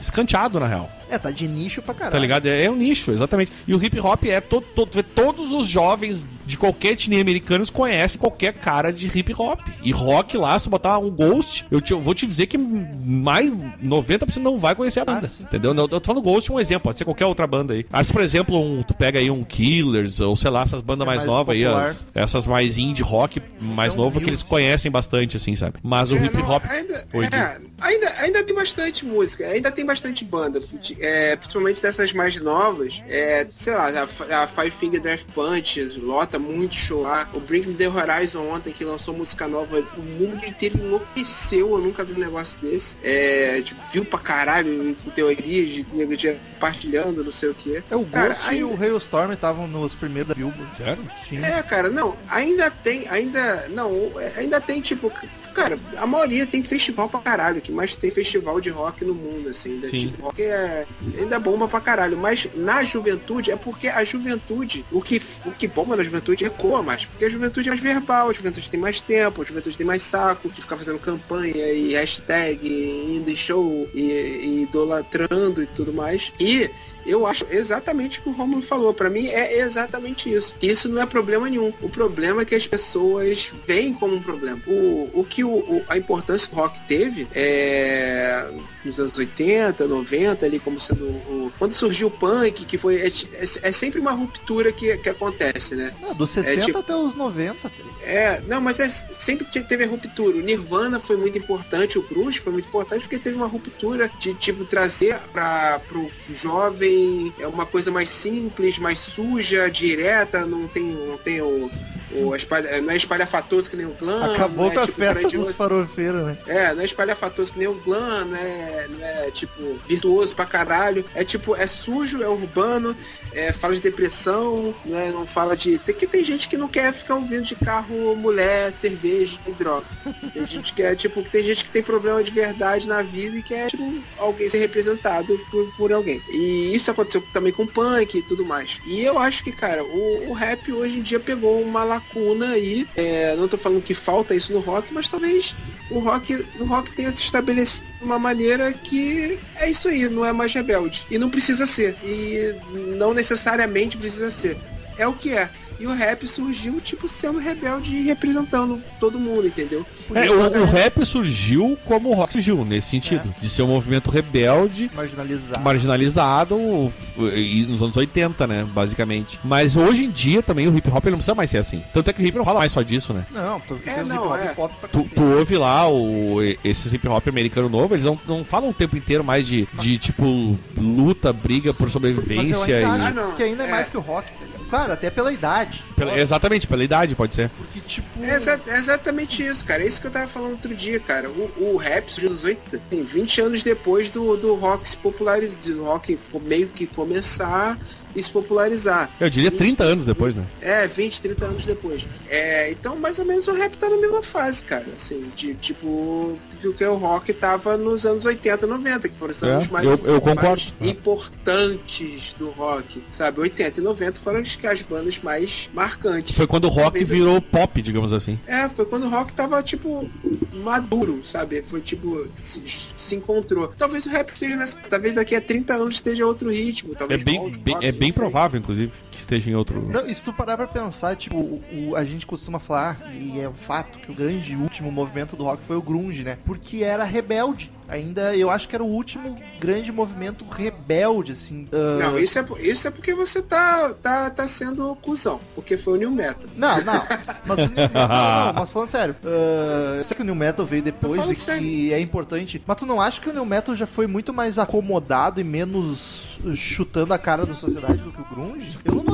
escanteado na real. É, tá de nicho pra caralho. Tá ligado? É, é um nicho, exatamente. E o hip hop é todo, todo, todos os jovens de qualquer etnia americanos conhecem qualquer cara de hip hop. E rock lá, se tu botar um Ghost, eu, te- eu vou te dizer que mais 90% não vai conhecer a banda. sim. entendeu? Eu, eu tô falando Ghost um exemplo, pode ser qualquer outra banda aí. Mas, por exemplo, um, tu pega aí um Killers, ou sei lá, essas bandas É mais, mais novas aí, as- essas mais indie rock mais Então, novo que eles conhecem bastante, assim, sabe? Mas o É, hip não, hop. ainda, Oi, é, ainda, ainda tem bastante música, ainda tem bastante banda, é, principalmente dessas mais novas. É, sei lá, a, a Five Finger Death Punch lota muito show lá. O Bring Me The Horizon ontem que lançou música nova, o mundo inteiro enlouqueceu. Eu nunca vi um negócio desse. É, tipo, viu pra caralho com teorias de nego de partilhando, não sei o que. É o Cara, Ghost e o Hailstorm estavam nos primeiros da Billboard. Sério? Sim. É, cara, não, ainda tem, ainda, não, é, ainda tem, tipo, cara, a maioria tem festival pra caralho, que mais tem festival de rock no mundo, assim, ainda, Sim. tipo, rock é, ainda bomba pra caralho, mas na juventude, é porque a juventude, o que, o que bomba na juventude ecoa mais, porque a juventude é mais verbal, a juventude tem mais tempo, a juventude tem mais saco, que ficar fazendo campanha e hashtag, indo em show e, e idolatrando e tudo mais, e eu acho exatamente o que o Romulo falou. Pra mim é exatamente isso. Isso não é problema nenhum. O problema é que as pessoas veem como um problema. O, o que o, o- a importância que o rock teve é nos anos 80, 90, ali como sendo o. Quando surgiu o punk, que foi. É, é- é sempre uma ruptura que, que acontece, né? Não, dos 60 tipo- até os 90. tá? É, não, mas é, sempre teve a ruptura. O Nirvana foi muito importante, o Cruz foi muito importante porque teve uma ruptura de tipo trazer para pro jovem é uma coisa mais simples, mais suja, direta, não tem, não tem o O espalha, não é espalhafatoso que nem o Glam. Acabou não é, com a tipo, festa dos farofeiros, né? É, não é espalhafatoso que nem o Glam, não é, não é tipo virtuoso pra caralho. É tipo, é sujo, é urbano, é, fala de depressão, não, é, não fala de. Tem que tem gente que não quer ficar ouvindo de carro, mulher, cerveja e droga. Tem gente que é tipo, tem gente que tem problema de verdade na vida e quer, tipo, alguém ser representado por, por alguém. E isso aconteceu também com punk e tudo mais. E eu acho que, cara, o, o rap hoje em dia pegou uma lacuna aí. É, não tô falando que falta isso no rock, mas talvez o rock, o rock tenha se estabelecido de uma maneira que é isso aí, não é mais rebelde. E não precisa ser. E não necessariamente precisa ser. É o que é. E o rap surgiu, tipo, sendo rebelde e representando todo mundo, entendeu? É, o, o rap surgiu como o rock surgiu, nesse sentido. De ser um movimento rebelde, Marginalizado. marginalizado nos anos 80, né? Basicamente. Mas hoje em dia também o hip hop não precisa mais ser assim. Tanto é que o hip não fala mais só disso, né? Não, porque É, não, hip hop é. pop pra Tu, tu ouve lá o, esses hip hop americano novo, eles não, não falam o tempo inteiro mais de, de tipo, luta, briga por Mas eu sobrevivência ainda e. que ainda é, É. mais que o rock. tá ligado? Claro, até pela idade. Pela- exatamente, pela idade, pode ser. Porque, tipo... É, exa- é exatamente isso, cara. É isso que eu tava falando outro dia, cara. O, o rap surgiu nos 80, tem 20 anos depois do, do rock se popularizar, do rock meio que começar e se popularizar. Eu diria 30 anos depois, né? É, 20, 30 anos depois. É, então, mais ou menos o rap tá na mesma fase, cara. Assim, de tipo, que o que o rock tava nos anos 80, 90, que foram os É, anos mais, eu- eu mais É. importantes do rock, sabe? 80 e 90 foram as, as bandas mais marcantes. Foi quando o rock Talvez eu- virou pop, digamos assim. É, foi quando o rock tava, tipo, maduro, sabe? Foi tipo, se, se encontrou. Talvez o rap esteja nessa. Talvez daqui a 30 anos esteja outro ritmo. É Talvez bem, volte, bem- rock, é bem sei. provável, inclusive, que esteja em outro. Não, e se tu parar pra pensar, tipo, o, o- a gente costuma falar, e é um fato, que o grande último movimento do rock foi o grunge, né? Porque era rebelde. Ainda, eu acho que era o último grande movimento rebelde, assim. ah, Não, isso é, isso é porque você tá, tá, tá sendo cuzão. Porque foi o New Metal. Não, não. Mas, não, não, mas falando sério, ah, eu sei que o New Metal veio depois e que sério. é importante. Mas tu não acha que o New Metal já foi muito mais acomodado e menos chutando a cara da sociedade do que o Grunge? Eu não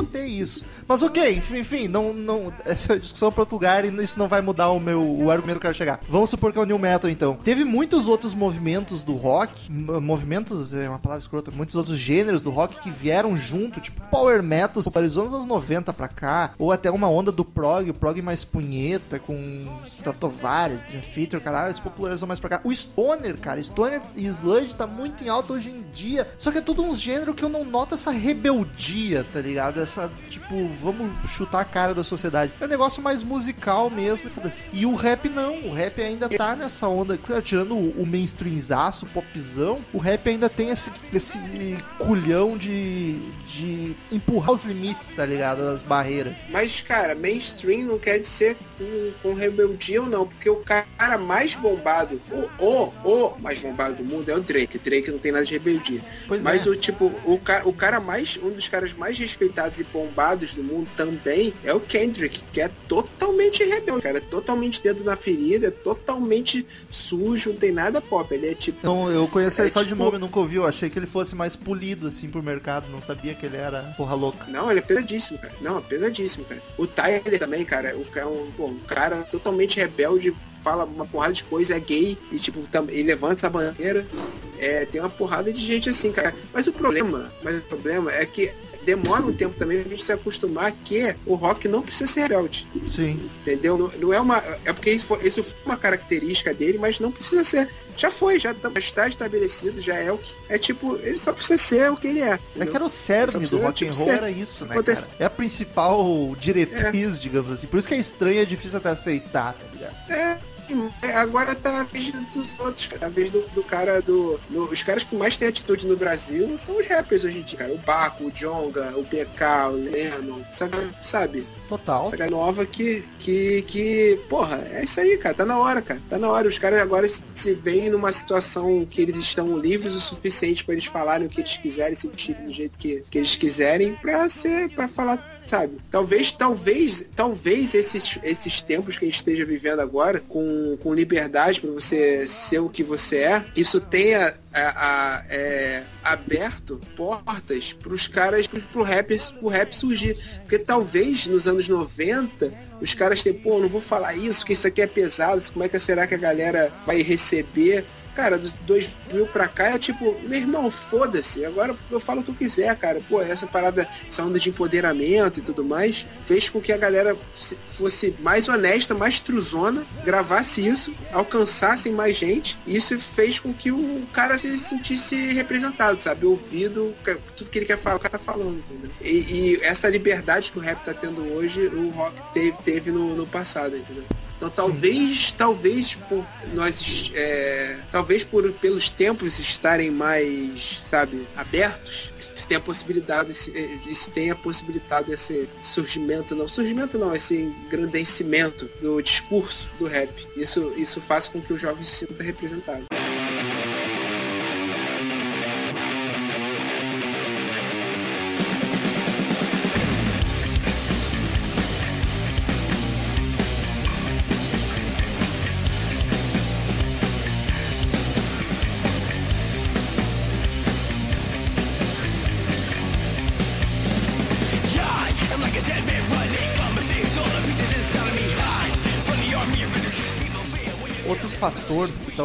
isso. Mas ok, enfim, não, não, essa é discussão pra outro lugar e isso não vai mudar o meu o argumento que eu quero chegar. Vamos supor que é o New Metal então. Teve muitos outros movimentos do rock, movimentos é uma palavra escrota, muitos outros gêneros do rock que vieram junto, tipo Power Metal, popularizou nos anos 90 pra cá, ou até uma onda do prog, o prog mais punheta, com Stratovarius, Dream Theater, caralho, se popularizou mais pra cá. O Stoner, cara, Stoner e Sludge tá muito em alta hoje em dia, só que é tudo uns gênero que eu não noto essa rebeldia, tá ligado? Essa, tipo, vamos chutar a cara da sociedade. É um negócio mais musical mesmo, e o rap não, o rap ainda tá nessa onda, tirando o, o mainstreamzaço, popzão, o rap ainda tem esse, esse culhão de, de empurrar os limites, tá ligado? As barreiras. Mas, cara, mainstream não quer dizer com, com rebeldia ou não, porque o cara mais bombado, o, o, o mais bombado do mundo é o Drake. O Drake não tem nada de rebeldia. Pois Mas é. o tipo, o o cara mais, um dos caras mais respeitados e bombados do mundo também é o Kendrick, que é totalmente rebelde, cara, é totalmente dedo na ferida, é totalmente sujo, não tem nada pop, ele é tipo Então, eu conheço ele É só de tipo- nome, nunca ouvi. Eu achei que ele fosse mais polido, assim, pro mercado. Não sabia que ele era porra louca. Não, ele é pesadíssimo, cara. Não, é pesadíssimo, cara. O Tyler também, cara, o cara, é um, um cara totalmente rebelde, fala uma porrada de coisa, é gay, e tipo, tam, ele levanta essa bandeira. É, tem uma porrada de gente assim, cara. Mas o problema, mas o problema é que demora um tempo também pra gente se acostumar que o rock não precisa ser rebelde. Sim. Entendeu? Não, não é uma. É porque isso foi, isso foi uma característica dele, mas não precisa ser. Já foi, já tá- está estabelecido, já é o que. É tipo, ele só precisa ser o que ele é. É entendeu? que era o cerne do rock and tipo, roll, era isso, né, acontece- cara? É a principal diretriz, digamos assim. Por isso que é estranho e é difícil até aceitar, tá ligado? É, agora tá na vez dos outros, cara. A vez do, do cara do. no- os caras que mais têm atitude no Brasil são os rappers hoje em dia, cara. O Baco, o Jonga, o PK, o Lennon. Galera, sabe? Total. Essa nova que, que, que. Porra, é isso aí, cara. Tá na hora, cara. Tá na hora. Os caras agora se, veem numa situação que eles estão livres o suficiente pra eles falarem o que eles quiserem, se vestirem do jeito que, que eles quiserem, pra ser. para falar sabe? Talvez, talvez, talvez esses, esses tempos que a gente esteja vivendo agora, com, com liberdade para você ser o que você é, isso tenha a, a- é, aberto portas para os caras, pro, pro, rap, pro rap surgir. Porque talvez nos anos 90 os caras tenham, pô, não vou falar isso, porque isso aqui é pesado, como é que será que a galera vai receber? Cara, dos 2000 pra cá é tipo, meu irmão, foda-se, agora eu falo o que eu quiser, cara. Pô, essa parada, essa onda de empoderamento e tudo mais, fez com que a galera se- fosse mais honesta, mais truzona, gravasse isso, alcançassem mais gente. E isso fez com que o cara se sentisse representado, sabe? Ouvido, tudo que ele quer falar, o cara tá falando, entendeu? E, e essa liberdade que o rap tá tendo hoje, o rock teve, teve no, no passado, entendeu? Então talvez, talvez por nós, é, talvez por pelos tempos estarem mais, sabe, abertos, isso tenha possibilidade, esse- eh, isso tenha possibilitado esse surgimento, não surgimento não, esse engrandecimento do discurso do rap. Isso, isso faz com que o jovem se sinta representado.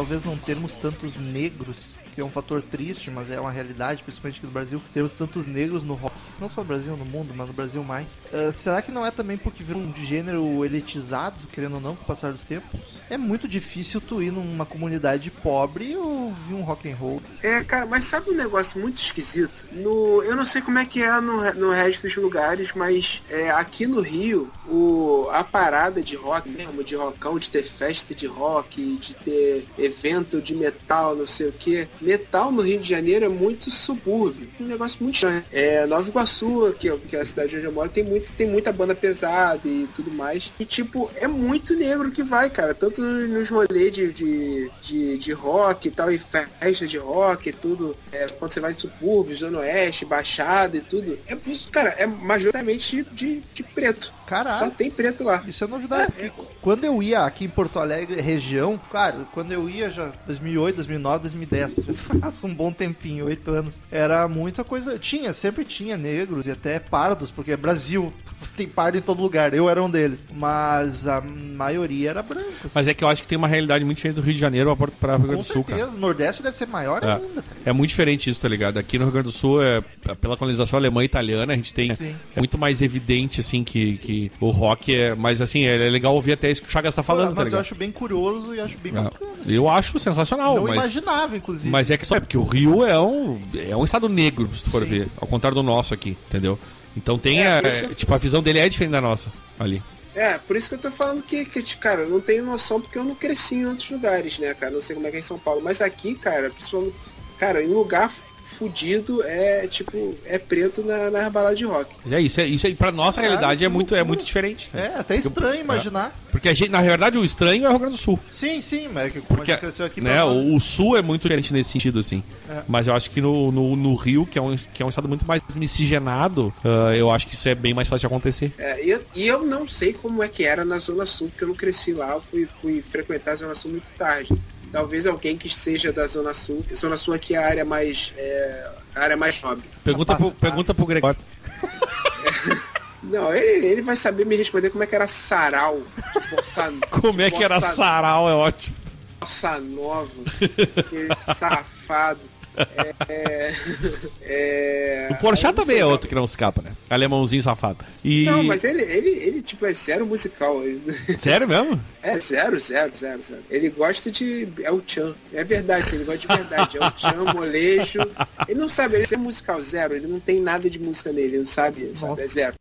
Talvez não termos tantos negros, que é um fator triste, mas é uma realidade, principalmente aqui no Brasil, termos tantos negros no rock, não só no Brasil, no mundo, mas no Brasil mais. Ah, será que não é também porque virou um gênero elitizado, querendo ou não, com o passar dos tempos? É muito difícil tu ir numa comunidade pobre e ouvir um rock and roll. É, cara, mas sabe um negócio muito esquisito? No, eu não sei como é que é no, no resto dos lugares, mas é, aqui no Rio, o, a parada de rock mesmo, de rockão, de ter festa de rock, de ter evento de metal, não sei o que. Metal no Rio de Janeiro é muito subúrbio. Um negócio muito estranho. É, Nova Iguaçu, que, é- que é a cidade onde eu moro, tem, muito, tem muita banda pesada e tudo mais. E, tipo, é muito negro que vai, cara. Tanto nos rolês de, de, de, de rock e tal, e festas de rock e tudo. É, quando você vai de subúrbios, Zona Oeste, Baixada e tudo. É, cara, é majoritariamente de, de preto. Só Caralho. tem preto lá. Isso é novidade. É, é- Quando eu ia aqui em Porto Alegre, região, claro, quando eu ia já 2008, 2009, 2010, já faz um bom tempinho, oito anos, era muita coisa. Tinha, sempre tinha negros e até pardos, porque é Brasil, tem pardo em todo lugar, eu era um deles. Mas a maioria era branca. assim. Mas é que eu acho que tem uma realidade muito diferente do Rio de Janeiro pra pra Rio Grande Com do Sul, cara. certeza, o Nordeste deve ser maior É. ainda. tá? É muito diferente isso, tá ligado? Aqui no Rio Grande do Sul, é, pela colonização alemã e italiana, a gente tem. Sim. É muito mais evidente, assim, que, que o rock é. Mas, assim, é legal ouvir até isso que o Chagas tá falando, tá mas eu ligado? acho bem curioso e acho bem É. bacana. assim. Eu acho sensacional, Não mas. imaginava, inclusive. Mas é que só é porque o Rio é um, é um estado negro, se tu for Sim. ver. Ao contrário do nosso aqui, entendeu? Então tem É, a, que- Tipo, a visão dele é diferente da nossa ali. É, por isso que eu tô falando que, que, cara, eu não tenho noção porque eu não cresci em outros lugares, né, cara? Não sei como é que é em São Paulo. Mas aqui, cara, principalmente, cara, em lugar fudido é tipo, é preto na, na balada de rock. É isso, é isso aí. Pra nossa Caralho, realidade é muito, é muito diferente. né? É, até estranho imaginar. Porque a gente, na verdade, o estranho é o Rio Grande do Sul. Sim, sim, mas é como Porque, a gente cresceu aqui né, o, o sul é muito diferente nesse sentido, assim. É. Mas eu acho que no, no, no Rio, que é, um, que é um estado muito mais miscigenado, ah, eu acho que isso é bem mais fácil de acontecer. É, e, eu, e eu não sei como é que era na Zona Sul, porque eu não cresci lá, eu fui, fui frequentar a Zona Sul muito tarde. Talvez alguém que seja da Zona Sul. Zona Sul aqui é a área mais. É, a área mais nobre. Pergunta pro, Afastado. pergunta pro Gregório. Não, ele, ele vai saber me responder como é que era sarau. bossa- Como é que era sarau, é ótimo. Bossa nova. Aquele safado. É, é, O Porchat também é outro que não escapa, né? Alemãozinho safado. E... Não, mas ele, ele, ele, tipo, é zero musical. Sério mesmo? É zero, zero, zero, zero. Ele gosta de. É o Chan. É verdade, ele gosta de verdade. É o Chan, molejo. Ele não sabe, ele é musical, zero. Ele não tem nada de música nele, ele não sabe, sabe? É zero.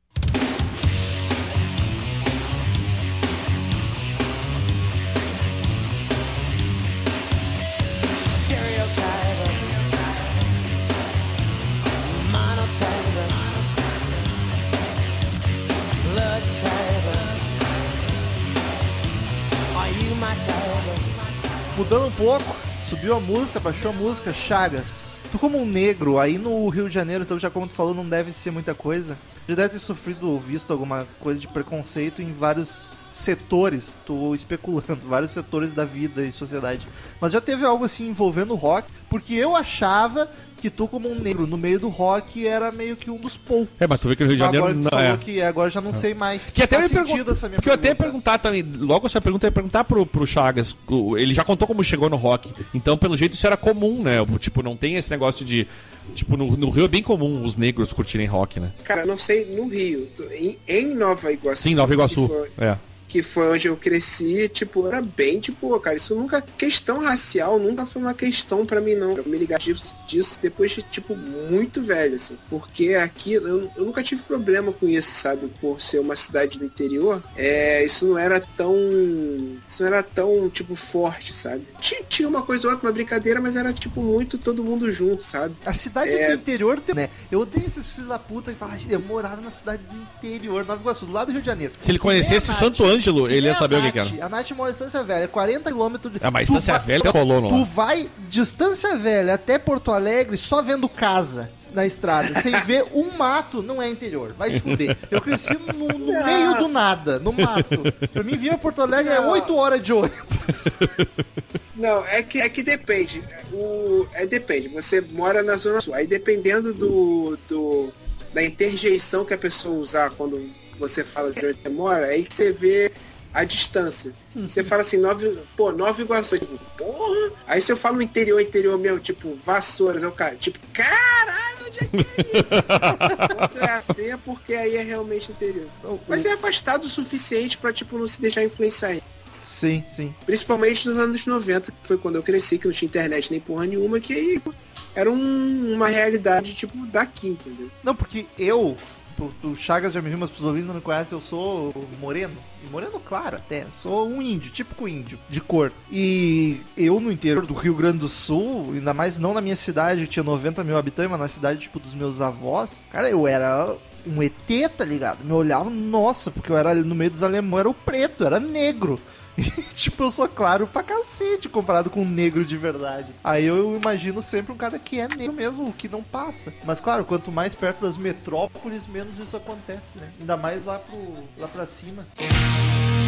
Mudando um pouco, subiu a música, baixou a música, Chagas. Tu como um negro, aí no Rio de Janeiro, então já como tu falou, não deve ser muita coisa. Já deve ter sofrido ou visto alguma coisa de preconceito em vários setores, tô especulando, vários setores da vida e sociedade. Mas já teve algo assim envolvendo o rock, porque eu achava que tu como um negro no meio do rock era meio que um dos poucos. É, mas tu vê que no Rio de Janeiro agora não falou é. que agora já não sei mais. Que até Faz me sentido pergun- essa minha Porque eu até ia pergunta. perguntar também, logo essa pergunta eu ia perguntar pro, pro Chagas. Ele já contou como chegou no rock. Então, pelo jeito, isso era comum, né? Tipo, não tem esse negócio de. Tipo, no, no Rio é bem comum os negros curtirem rock, né? Cara, não sei, no Rio, em, em Nova Iguaçu. Sim, Nova Iguaçu. Foi, É. que foi onde eu cresci, tipo, era bem de boa, cara. Isso nunca. Questão racial nunca foi uma questão pra mim, não. Eu me ligar disso, disso depois de, tipo, muito velho, assim. Porque aqui eu, eu nunca tive problema com isso, sabe? Por ser uma cidade do interior. É, isso não era tão. Isso não era tão, tipo, forte, sabe? Tinha, tinha uma coisa ou outra, uma brincadeira, mas era, tipo, muito todo mundo junto, sabe? A cidade É. do interior tem, né? Eu odeio esses filhos da puta que falam assim, eu morava na cidade do interior, Nova Iguaçu, do lado do Rio de Janeiro. Se ele conhecesse a Santo Nath. Ângelo, ele ia saber a o que que era. A Nath mora em Estância Velha, 40 km de... É, mas Estância Velha rolou no Tu lá. vai de Estância Velha até Porto Alegre só vendo casa na estrada, sem ver um mato, não é interior. Vai se fuder. Eu cresci no, no Não. meio do nada, no mato. Pra mim, vir a Porto Alegre é Não. 8 horas de ônibus. Não, é que, é que depende. O, é depende. Você mora na Zona Sul. Aí dependendo do, do da interjeição que a pessoa usar quando você fala de onde você mora, aí que você vê a distância. Você fala assim, nove, pô, Nova Iguaçu, tipo, porra. Aí se eu falo interior, interior mesmo, tipo, Vassouras, é o cara, tipo, caralho, onde é que é isso? Quando é assim é porque aí é realmente interior. Mas é afastado o suficiente pra, tipo, não se deixar influenciar. Sim, sim. Principalmente nos anos 90, que foi quando eu cresci, que não tinha internet nem porra nenhuma, que aí era um- uma realidade, tipo, daqui, entendeu? Não, porque eu, o, Chagas já me viu, mas pros ouvintes não me conhecem, eu sou moreno. E moreno claro até, sou um índio, típico índio, de cor. E eu no interior do Rio Grande do Sul, ainda mais não na minha cidade, tinha 90 mil habitantes, mas na cidade, tipo, dos meus avós, cara, eu era um ET, tá ligado? Me olhava, nossa, porque eu era ali no meio dos alemães, era o preto, era negro. Tipo, eu sou claro pra cacete comparado com um negro de verdade. Aí eu imagino sempre um cara que é negro mesmo, o que não passa. Mas claro, quanto mais perto das metrópoles, menos isso acontece, né? Ainda mais lá, pro, lá pra cima. Mas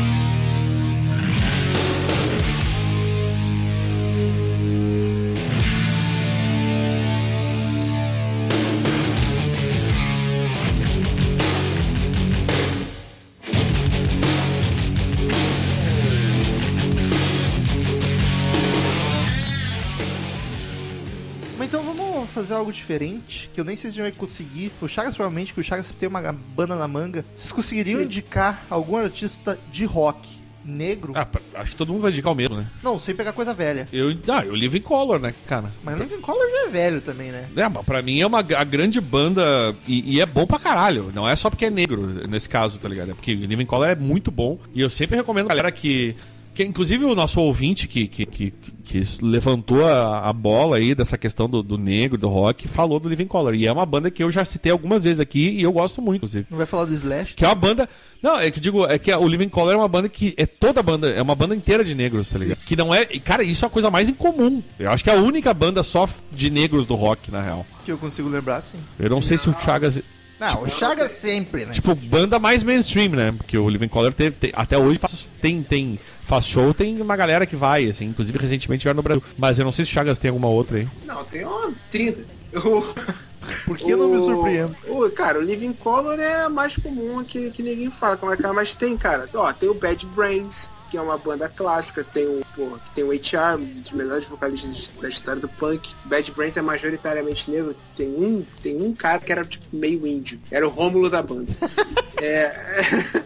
algo diferente, que eu nem sei se a gente vai conseguir. O Chagas provavelmente, que o Chagas tem uma banda na manga. Vocês conseguiriam indicar algum artista de rock negro? Ah, acho que todo mundo vai indicar o mesmo, né? Não, sem pegar coisa velha. Eu, ah, eu Living Color, né, cara? Mas Living Color já é velho também, né? É, mas pra mim é uma a grande banda e, e é bom pra caralho. Não é só porque é negro nesse caso, tá ligado? É porque Living Color é muito bom. E eu sempre recomendo a galera que. Que inclusive o nosso ouvinte que, que, que, que levantou a, a bola aí dessa questão do, do negro, do rock, falou do Living Color. E é uma banda que eu já citei algumas vezes aqui e eu gosto muito, inclusive. Não vai falar do Slash? Que é uma banda. Não, é que digo, é que a- o Living Color é uma banda que é toda banda, é uma banda inteira de negros, tá ligado? Que não é. e, Cara, isso é a coisa mais incomum. Eu acho que é a única banda só de negros do rock, na real. Que eu consigo lembrar, sim. Eu não sei se o Chagas. Não, o Chagas sempre, né? Tipo, banda mais mainstream, né? Porque o Living Color teve, até hoje tem, tem, faz show, tem uma galera que vai, assim. Inclusive, recentemente vieram no Brasil. Mas eu não sei se o Chagas tem alguma outra aí. Não, tem uma 30. O, Por que eu não me o- surpreendo? o- cara, o Living Color é a mais comum que, que ninguém fala. Como é que é? Mas tem, cara. Ó, tem o Bad Brains, que é uma banda clássica. Tem o, porra, que tem o HR, um dos melhores vocalistas da história do punk. Bad Brains é majoritariamente negro. Tem um, tem um cara que era tipo meio índio. Era o Rômulo da banda. é.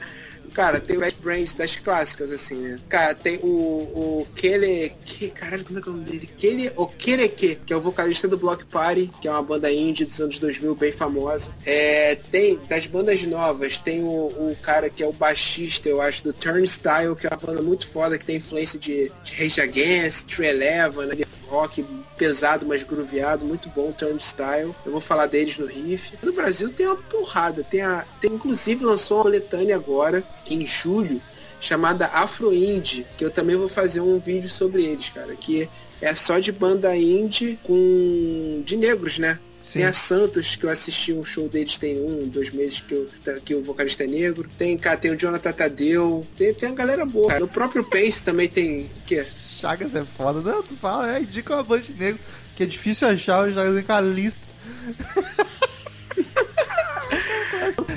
Cara, tem o Bad Brains das clássicas, assim, né? Cara, tem o, o Kele... Que, caralho, como é que é o nome dele? Kele Okereke, que é o vocalista do Block Party, que é uma banda indie dos anos 2000 bem famosa. É, tem, das bandas novas, tem o, o cara que é o baixista, eu acho, do Turnstile, que é uma banda muito foda, que tem influência de, de Rage Against, True Eleven, né? Rock pesado, mas grooveado, muito bom, Turnstile. Eu vou falar deles no riff. No Brasil tem uma porrada, tem a, tem inclusive lançou uma coletânea agora em julho chamada Afro Indie, que eu também vou fazer um vídeo sobre eles, cara, que é só de banda indie com de negros, né? Sim. Tem a Santos, que eu assisti um show deles tem um, dois meses que, eu, que o vocalista é negro. Tem, cara, tem o Jonathan Tadeu. Tem, tem uma galera boa. Cara. No próprio Pense também tem. O quê? Chagas é foda. Não, tu fala, é, indica uma banda de negro, que é difícil achar o Chagas com a lista.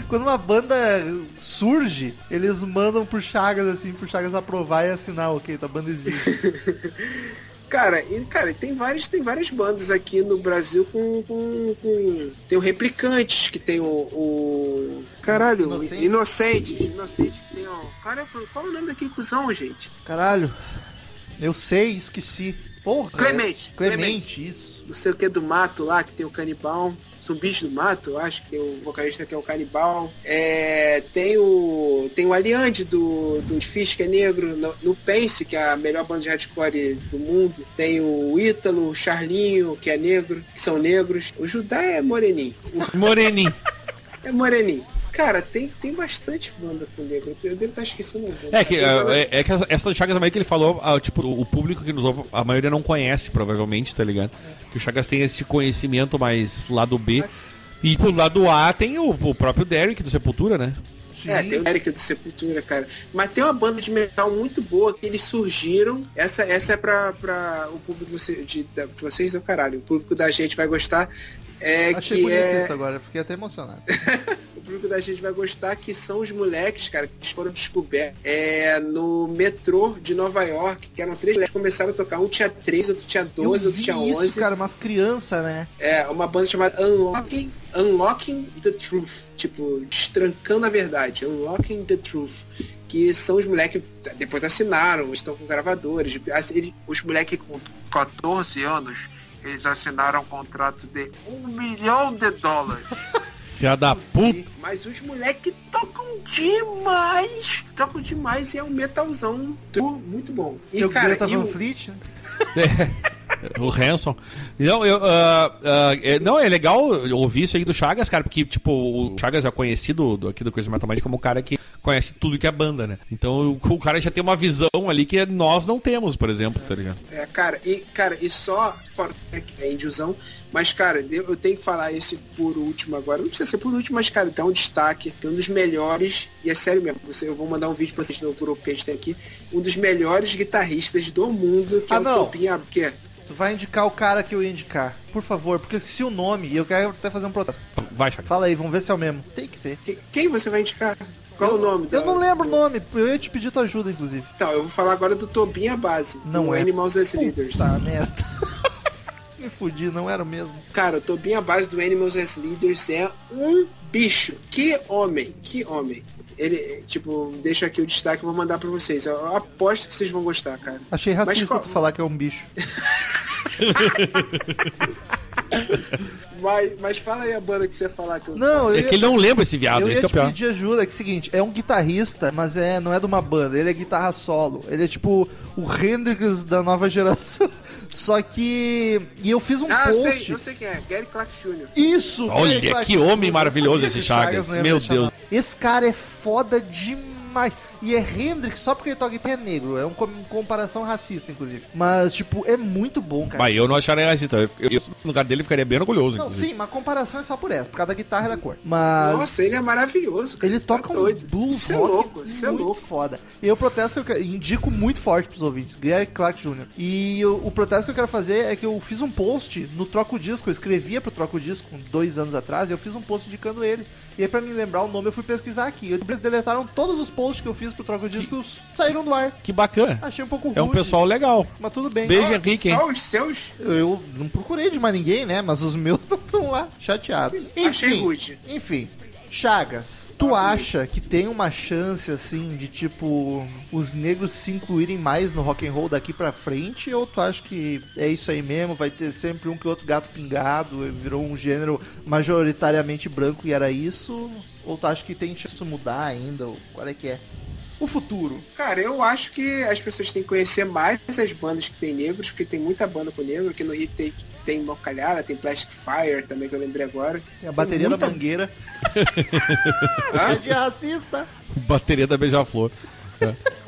Quando uma banda surge, eles mandam pro Chagas, assim, pro Chagas aprovar e assinar, ok, tua banda existe. Cara, e, cara, tem várias, tem várias bandas aqui no Brasil com. com, com- tem o Replicantes, que tem o. o- caralho, Inocente. Inocente. Inocente, que tem o. Cara, qual é o nome daquele cuzão, gente? Caralho, eu sei, esqueci. Porra. Clemente, é- Clemente, isso. Não sei o que do mato lá, que tem o canibal. São bichos do mato, acho que o vocalista que é o canibal. É, tem o. Tem o Aliande do, do Fish, que é negro. No, no Pense, que é a melhor banda de hardcore do mundo. Tem o Ítalo, o Charlinho, que é negro, que são negros. O Judá é moreninho. Moreninho. É moreninho. Cara, tem, tem bastante banda com negro. Eu devo estar esquecendo alguma. É que, é, é que essa- do Chagas também que ele falou, ah, tipo, o público que nos ouve, a maioria não conhece, provavelmente, tá ligado? Que o Chagas tem esse conhecimento mais lado B. Mas- E pro lado A tem o, o próprio Derek do Sepultura, né? Sim. É, tem o Eric do Sepultura, cara. Mas tem uma banda de metal muito boa que eles surgiram. Essa, essa é pra, pra o público de, de, de vocês, é o caralho. O público da gente vai gostar. É Achei que bonito é, isso agora, eu fiquei até emocionado. o público da gente vai gostar que são os moleques, cara, que foram descobertos é, no metrô de Nova York, que eram três moleques que começaram a tocar. Um tinha três, outro tinha Eu 12, outro tinha isso, 11. cara, umas crianças, né? É, uma banda chamada Unlocking, Unlocking the Truth. Tipo, destrancando a verdade. Unlocking the Truth. Que são os moleques, depois assinaram, estão com gravadores. Assim, Os moleques com 14 anos, eles assinaram um contrato de um milhão de dólares. Se a da puta. Mas os moleques tocam demais. Tocam demais e é um metalzão muito bom. E, E o cara, Greta e Van o- Fleet, né? O Hanson. Não, eu, ah, é, não, é legal ouvir isso aí do Chagas, cara, porque, tipo, o Chagas é conhecido do, aqui do Metal Mind como o cara que conhece tudo que é banda, né? Então o, o cara já tem uma visão ali que nós não temos, por exemplo, tá ligado? É, cara, e, cara, e só fora né, que é indiozão, mas, cara, eu, eu tenho que falar esse por último agora. Não precisa ser por último, mas, cara, dá um destaque. Que é um dos melhores, e é sério mesmo, você, eu vou mandar um vídeo pra vocês no grupo que a gente tem aqui. Um dos melhores guitarristas do mundo, que Ah, é o não. Topinha. Que é, Tu vai indicar o cara que eu ia indicar. Por favor, porque eu esqueci o nome e eu quero até fazer um protesto. Vai, Chagas. Fala aí, vamos ver se é o mesmo. Tem que ser. que- quem você vai indicar? Qual eu, o nome? Eu da- não lembro o nome, eu ia te pedir tua ajuda, inclusive. Então, eu vou falar agora do Tobinha Base, Não do é. Animals as Leaders. Puta merda. Me fudi, não era mesmo. Cara, o Tobinha Base do Animals as Leaders é um bicho. Que homem, que homem. Ele, tipo, deixa aqui o destaque, eu vou mandar pra vocês. Eu, aposto que vocês vão gostar, cara. Achei racista qual- tu falar que é um bicho. Mas, mas fala aí a banda que você ia falar que eu Não, É eu que ele não lembra esse viado, eu isso ia é o te pedir ajuda, que é o seguinte, é um guitarrista, mas é, não é de uma banda, ele é guitarra solo. Ele é tipo o Hendrix da nova geração. Só que. E eu fiz um Ah, eu post. sei, eu sei quem é. Gary Clark Jr. Isso! Olha, Gary Clark que homem Eu maravilhoso esse Chagas, não ia meu me chamar. Deus. Esse cara é foda demais. E é Hendrix só porque ele toca guitarra é negro. É uma com- comparação racista, inclusive. Mas, tipo, é muito bom, cara. Mas eu não acharia racista. Eu, eu, eu, no lugar dele, ficaria bem orgulhoso. Não, inclusive. sim, mas a comparação é só por essa, por causa da guitarra e da cor. Mas. Nossa, ele é maravilhoso. cara. Ele toca Tá um doido. blues Isso é louco, isso é muito louco. foda. E eu protesto que eu quero- indico muito forte pros ouvintes, Gary Clark Jr. E o, o protesto que eu quero fazer é que eu fiz um post no Troco Disco, eu escrevia pro Troco Disco dois anos atrás, e eu fiz um post indicando ele. E aí pra me lembrar o nome eu fui pesquisar aqui. Eles deletaram todos os posts que eu fiz pro Troco Disco, saíram do ar. Que bacana. Achei um pouco ruim. É um pessoal legal. Mas tudo bem. Beijo, Ah, Henrique? Só os seus? eu, eu não procurei de mais ninguém, né? Mas os meus não estão lá, chateados. Achei Enfim, rude. enfim, Chagas, tu acha que tem uma chance assim de tipo os negros se incluírem mais no rock and roll daqui pra frente ou tu acha que é isso aí mesmo, vai ter sempre um que outro gato pingado, virou um gênero majoritariamente branco e era isso? Ou tu acha que tem chance de mudar ainda? Ou qual é que é? O futuro. Cara, eu acho que as pessoas têm que conhecer mais as bandas que tem negros, porque tem muita banda com negro. Aqui no Rio tem, tem Mocalhara, tem Plastic Fire também, que eu lembrei agora. Tem a bateria muita- da mangueira. É de racista. Bateria da Beija-Flor.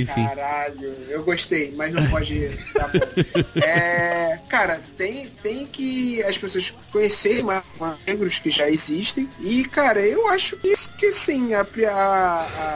Enfim. Caralho, eu gostei, mas não pode. Tá bom. É, cara, tem, tem que as pessoas conhecerem mais negros que já existem. E, cara, eu acho que, que sim, a, a-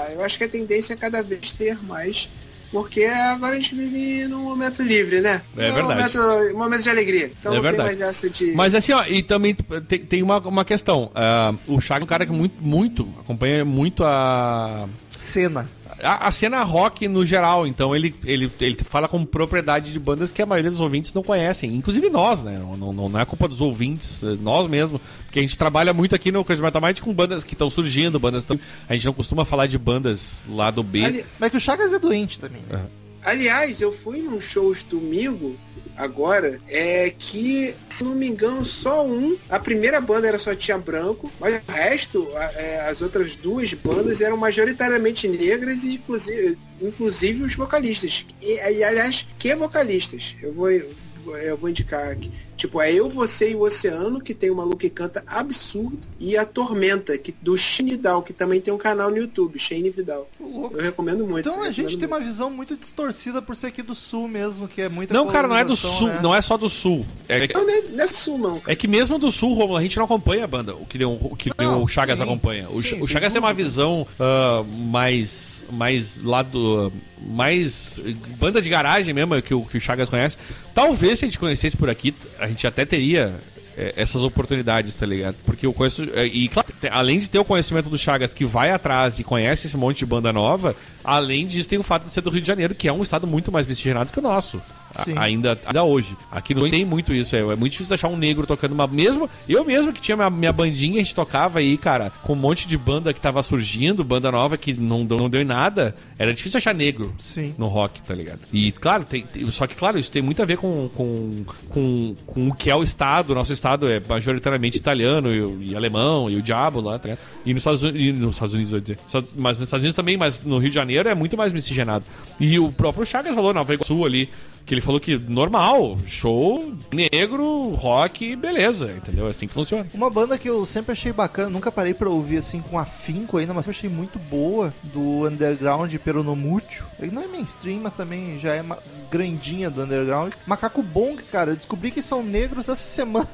a- eu acho que a tendência é cada vez ter mais. Porque agora a gente vive num momento livre, né? É um verdade. Momento, um momento de alegria. Então É não verdade. tem mais essa de. Mas assim, ó, e também tem, tem uma, uma questão. ah, o Chagas é um cara que muito, muito, acompanha muito a, Cena. a, a cena rock no geral. Então ele, ele, ele fala com propriedade de bandas que a maioria dos ouvintes não conhecem. Inclusive nós, né? Não, não, não é culpa dos ouvintes, eh, nós mesmos. Porque a gente trabalha muito aqui no Crazy Metal Mind com bandas que estão surgindo, bandas tão... A gente não costuma falar de bandas lá do B. Ali- Mas que o Chagas é doente também. né? Aliás, eu fui num shows domingo, agora, é que, se não me engano, só um. A primeira banda era só tinha branco, mas o resto, a- é, as outras duas bandas eram majoritariamente negras e inclusive, inclusive os vocalistas. E, e, aliás, que vocalistas? Eu vou. Eu vou indicar aqui. Tipo, é Eu, Você e o Oceano, que tem um maluco que canta absurdo, e a Tormenta, que, do Shane Vidal, que também tem um canal no YouTube, Shane Vidal. Eu recomendo muito. Então a gente recomendo tem uma muito. visão muito distorcida por ser aqui do sul mesmo, que é muita Não, cara, não é do sul, né? não é só do sul. É, Não, não é, não é sul, não. É que mesmo do sul, Romulo, a gente não acompanha a banda, o que, nem o, o que nem Não, o Chagas sim. acompanha. O, Sim, o Chagas tem uma visão ah, mais, mais lá do... Mais banda de garagem mesmo, que o, que o Chagas conhece. Talvez se a gente conhecesse por aqui, a gente até teria é, essas oportunidades, tá ligado? Porque eu conheço... é, E, claro, além de ter o conhecimento do Chagas, que vai atrás e conhece esse monte de banda nova, além disso tem o fato de ser do Rio de Janeiro, que é um estado muito mais miscigenado que o nosso. A- ainda, ainda hoje. Aqui não tem muito isso. É, é muito difícil achar um negro tocando uma. Mesmo. Eu mesmo que tinha minha, minha bandinha, a gente tocava aí, cara, com um monte de banda que tava surgindo, banda nova que não, não deu em nada. Era difícil achar negro Sim. no rock, tá ligado? E, claro, tem, tem- só que, claro, isso tem muito a ver com, com, com, com o que é o Estado. O nosso Estado é majoritariamente italiano e, e alemão e o diabo lá, tá ligado? E nos Estados Unidos, e nos Estados Unidos, ia dizer. Mas nos Estados Unidos também, mas no Rio de Janeiro é muito mais miscigenado. E o próprio Chagas falou, Nova Iguaçu ali, que ele falou que normal, show, negro, rock, beleza, entendeu? É assim que funciona. Uma banda que eu sempre achei bacana, nunca parei pra ouvir assim com afinco ainda, mas eu achei muito boa, do underground Peronomútil. Ele não é mainstream, mas também já é uma grandinha do underground. Macaco Bong, cara, eu descobri que são negros essa semana.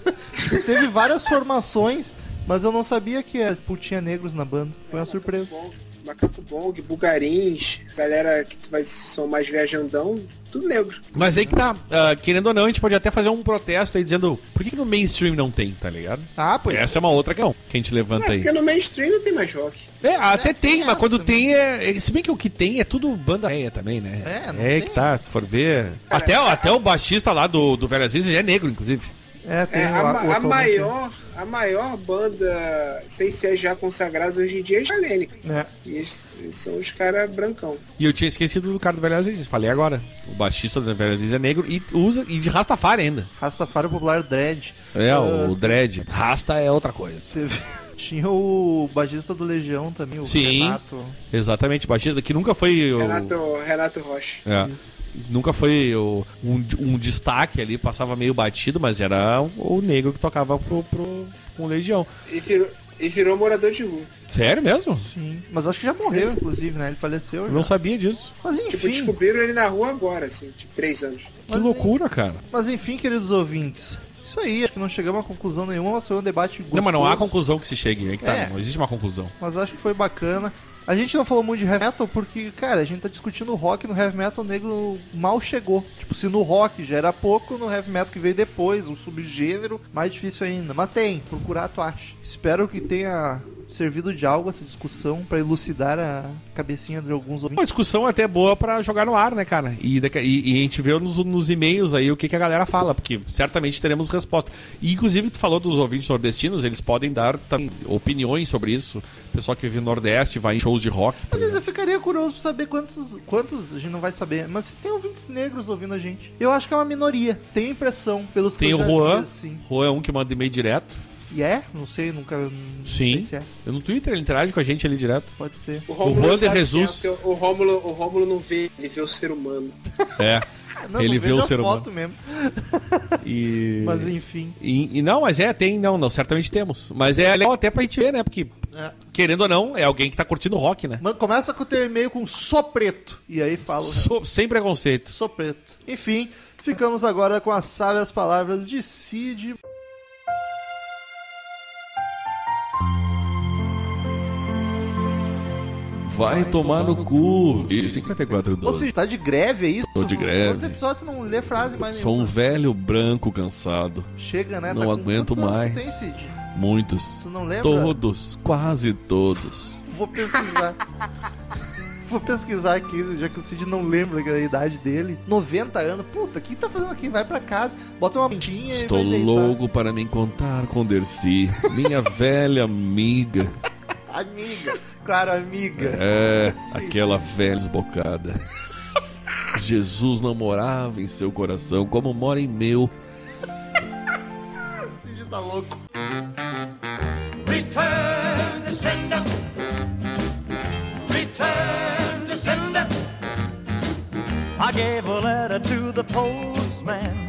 Teve várias formações, mas eu não sabia que é, tipo, tinha negros na banda. Foi uma surpresa. Macaco Bong, Bugarins, galera que vai, são mais viajandão, tudo negro. Mas aí que tá, ah, querendo ou não, a gente pode até fazer um protesto aí dizendo por que, que no mainstream não tem, tá ligado? Ah, pois Essa é uma outra questão que a gente levanta É, aí. porque no mainstream não tem mais rock. É, até tem, é, mas quando também. tem é. é- Se bem que o que tem é tudo banda meia também, né? É, não É tem. que tá, for ver. Até, até o baixista lá do, do Velhas Vezes é negro, inclusive. É, tem É, o- a, o a atualmente- maior, a maior banda, sem ser já consagradas hoje em dia, é a Galênica. É. E eles, eles são os caras brancão. E eu tinha esquecido do cara do Velhas Vezes, falei agora. O baixista do Velhas Vezes é negro e usa e de Rastafari ainda. Rastafari Popular Dread. É, Ah, o Dread. Rasta é outra coisa. Você vê- Tinha o baixista do Legião também, o Sim. Renato. Exatamente, baixista que nunca foi o. Renato, Renato Rocha. É. Isso. Nunca foi o- um, um destaque ali, passava meio batido, mas era o, o negro que tocava pro, pro, com o Legião. E virou, e virou morador de rua. Sério mesmo? Sim. Mas acho que já morreu, Sim. inclusive, né? Ele faleceu. Eu já. não sabia disso. Mas Tipo, enfim, descobriram ele na rua agora, assim, tipo, três anos. Que Mas, loucura, cara. mas enfim, queridos ouvintes. Isso aí, acho que não chegamos a conclusão nenhuma, mas foi um debate gostoso. Não, mas não há conclusão que se chegue. Aí que tá, É. Não existe uma conclusão. Mas acho que foi bacana. A gente não falou muito de heavy metal porque, cara, a gente tá discutindo rock no heavy metal negro mal chegou. Tipo, se no rock já era pouco, no heavy metal que veio depois, um subgênero, mais difícil ainda. Mas tem, procurar tu acha. Espero que tenha servido de algo essa discussão pra elucidar a cabecinha de alguns Uma ouvintes. discussão até boa pra jogar no ar, né, cara? E, e- e a gente vê nos, nos e-mails aí o que, que a galera fala, porque certamente teremos resposta. E inclusive tu falou dos ouvintes nordestinos, eles podem dar também opiniões sobre isso. Pessoal que vive no Nordeste, vai em shows de rock. Às vezes eu ficaria curioso pra saber quantos, quantos a gente não vai saber, mas se tem ouvintes negros ouvindo a gente. Eu acho que é uma minoria. Tenho impressão, pelos que Tem o Juan, assim. Juan é um que manda e-mail direto. E é? Não sei, nunca. Não Sim. sei se é. Eu no Twitter ele interage com a gente ali direto. Pode ser. O Juan de sabe Jesus. é, o Rômulo, o Rômulo não vê, ele vê o ser humano. É. Não, Ele não vê o ser humano. foto mesmo. E... Mas enfim. E, e não, mas é, tem, não, não, certamente temos. Mas é legal até pra gente ver, né? Porque, É. querendo ou não, é alguém que tá curtindo rock, né? Mano, começa com o teu e-mail com só preto. E aí fala. So- sem preconceito. Sou preto. Enfim, ficamos agora com as sábias palavras de Cid. Vai tomar no cu. E 54 Ou seja, tá de greve, é isso? Tô de greve. Quantos episódios tu não lê frase mais Sou um velho branco cansado. Chega, né? Não com aguento mais. Tu tem, Cid? Muitos. Tu não lembra? Todos. Quase todos. Vou pesquisar. Vou pesquisar aqui, já que o Cid não lembra da idade dele. 90 anos. Puta, o que tá fazendo aqui? Vai pra casa, bota uma mentinha Estou e vai louco para me encontrar com Dercy, minha velha amiga. Amiga. Claro, amiga. É, aquela velha desbocada. Jesus não morava em seu coração como mora em meu. Cid tá louco. Return to sender. Return to sender. I gave a letter to the postman.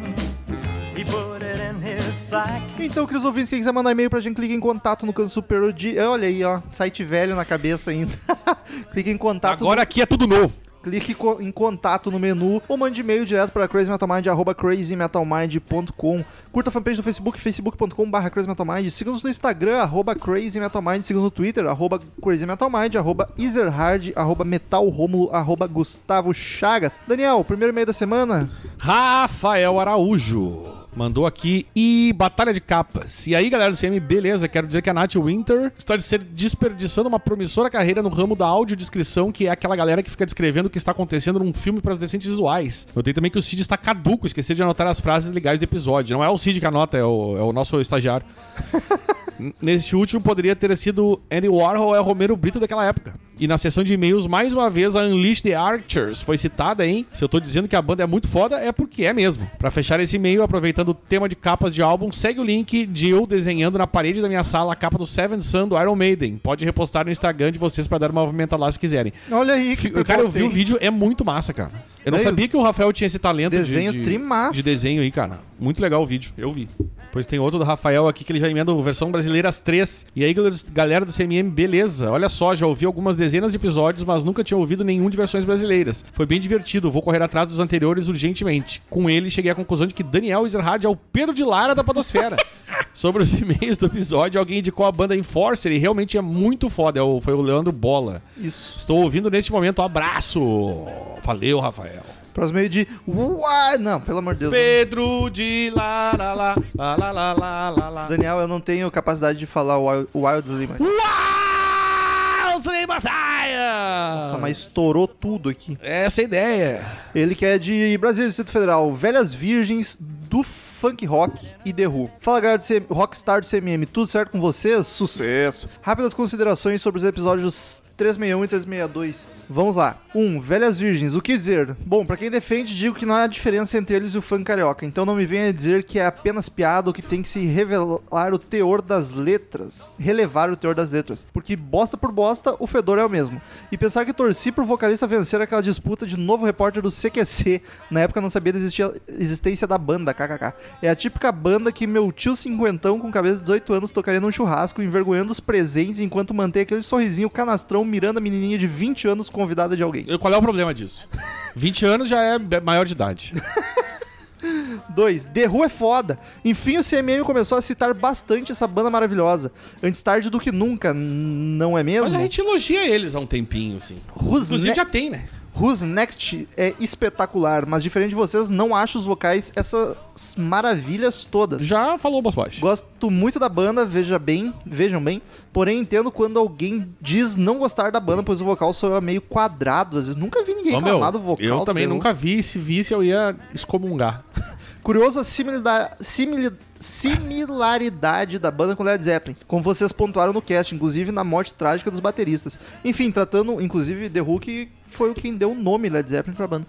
Então, queridos ouvintes, quem quiser mandar e-mail pra gente, clica em contato no canto superior de... Olha aí, ó, site velho na cabeça ainda. clica em contato... Agora aqui é tudo novo. Clique em contato no menu ou mande e-mail direto para crazymetalmind, arroba crazymetalmind.com. Curta a fanpage no Facebook, facebook.com.br crazymetalmind. Siga-nos no Instagram, arroba crazymetalmind. Siga-nos no Twitter, arroba crazymetalmind, arroba ezerhard, arroba metalromulo, arroba Gustavo Chagas. Daniel, primeiro e-mail da semana? Rafael Araújo mandou aqui e batalha de capas. E aí, galera do CM, beleza? Quero dizer que a Nath Winter está desperdiçando uma promissora carreira no ramo da audiodescrição, que é aquela galera que fica descrevendo o que está acontecendo num filme para os deficientes visuais. Notei também que o Cid está caduco, esqueci de anotar as frases legais do episódio. Não é o Cid que anota, é o, é o nosso estagiário. N- Nesse último poderia ter sido Andy Warhol é Romero Brito daquela época. E na sessão de e-mails, mais uma vez, a Unleash the Archers foi citada, hein? Se eu tô dizendo que a banda é muito foda, é porque é mesmo. Pra fechar esse e-mail, aproveitando o tema de capas de álbum, segue o link de eu desenhando na parede da minha sala a capa do Seven Sun do Iron Maiden. Pode repostar no Instagram de vocês pra dar uma movimentada lá se quiserem. Olha aí, que Cara, eu vi o vídeo, é muito massa, cara. Eu não sabia que o Rafael tinha esse talento de- Desenho de, trimassa. de desenho aí, cara. Muito legal o vídeo, eu vi. Pois tem outro do Rafael aqui que ele já emenda a versão brasileira às três. E aí, galera- do CMM, beleza. Olha só, já ouvi algumas dezenas de episódios, mas nunca tinha ouvido nenhum de versões brasileiras. Foi bem divertido, vou correr atrás dos anteriores urgentemente. Com ele, cheguei à conclusão de que Daniel Ezerhard é o Pedro de Lara da Podosfera. Sobre os e-mails do episódio, alguém indicou a banda Enforcer e realmente é muito foda. É Foi o Leandro Bola. Isso. Estou ouvindo neste momento. Abraço! Valeu, Rafael. Próximo meio de. Uai! Não, pelo amor de Deus. Pedro de la la la la la la. Daniel, eu não tenho capacidade de falar Wild, Wild Lima. Wild Nossa, mas estourou tudo aqui. Essa é a ideia. Ele que é de Brasília, Distrito Federal. Velhas Virgens do funk rock e The Who. Fala galera do Rockstar do CMM, tudo certo com vocês? Sucesso! Rápidas considerações sobre os episódios 361 e 362. Vamos lá. 1. Um, Velhas Virgens. O que dizer? Bom, pra quem defende, digo que não há diferença entre eles e o funk carioca. Então não me venha dizer que é apenas piada ou que tem que se revelar o teor das letras. Relevar o teor das letras. Porque bosta por bosta, o fedor é o mesmo. E pensar que torci pro vocalista vencer aquela disputa de novo repórter do CQC. Na época não sabia da existência da banda, kkk. É a típica banda que meu tio cinquentão com cabeça de 18 anos tocaria num churrasco, envergonhando os presentes enquanto mantém aquele sorrisinho canastrão mirando a menininha de 20 anos convidada de alguém. Qual é o problema disso? 20 anos já é maior de idade. 2. The Who é foda. Enfim, o CMM começou a citar bastante essa banda maravilhosa. Antes tarde do que nunca, não é mesmo? Mas a gente elogia eles há um tempinho, assim. Who's Inclusive já tem, né? Who's Next é espetacular, mas diferente de vocês, não acho os vocais essas maravilhas todas. Já falou, Boss. Gosto muito da banda, veja bem, vejam bem. Porém, entendo quando alguém diz não gostar da banda, pois o vocal soa meio quadrado. Às vezes nunca vi ninguém Ô, meu, reclamar do vocal. eu também nunca vi. Se visse, eu ia excomungar. Curioso a similar- similaridade da banda com Led Zeppelin, como vocês pontuaram no cast, inclusive na morte trágica dos bateristas. Enfim, tratando, inclusive, The Who que foi o quem deu o nome Led Zeppelin pra banda.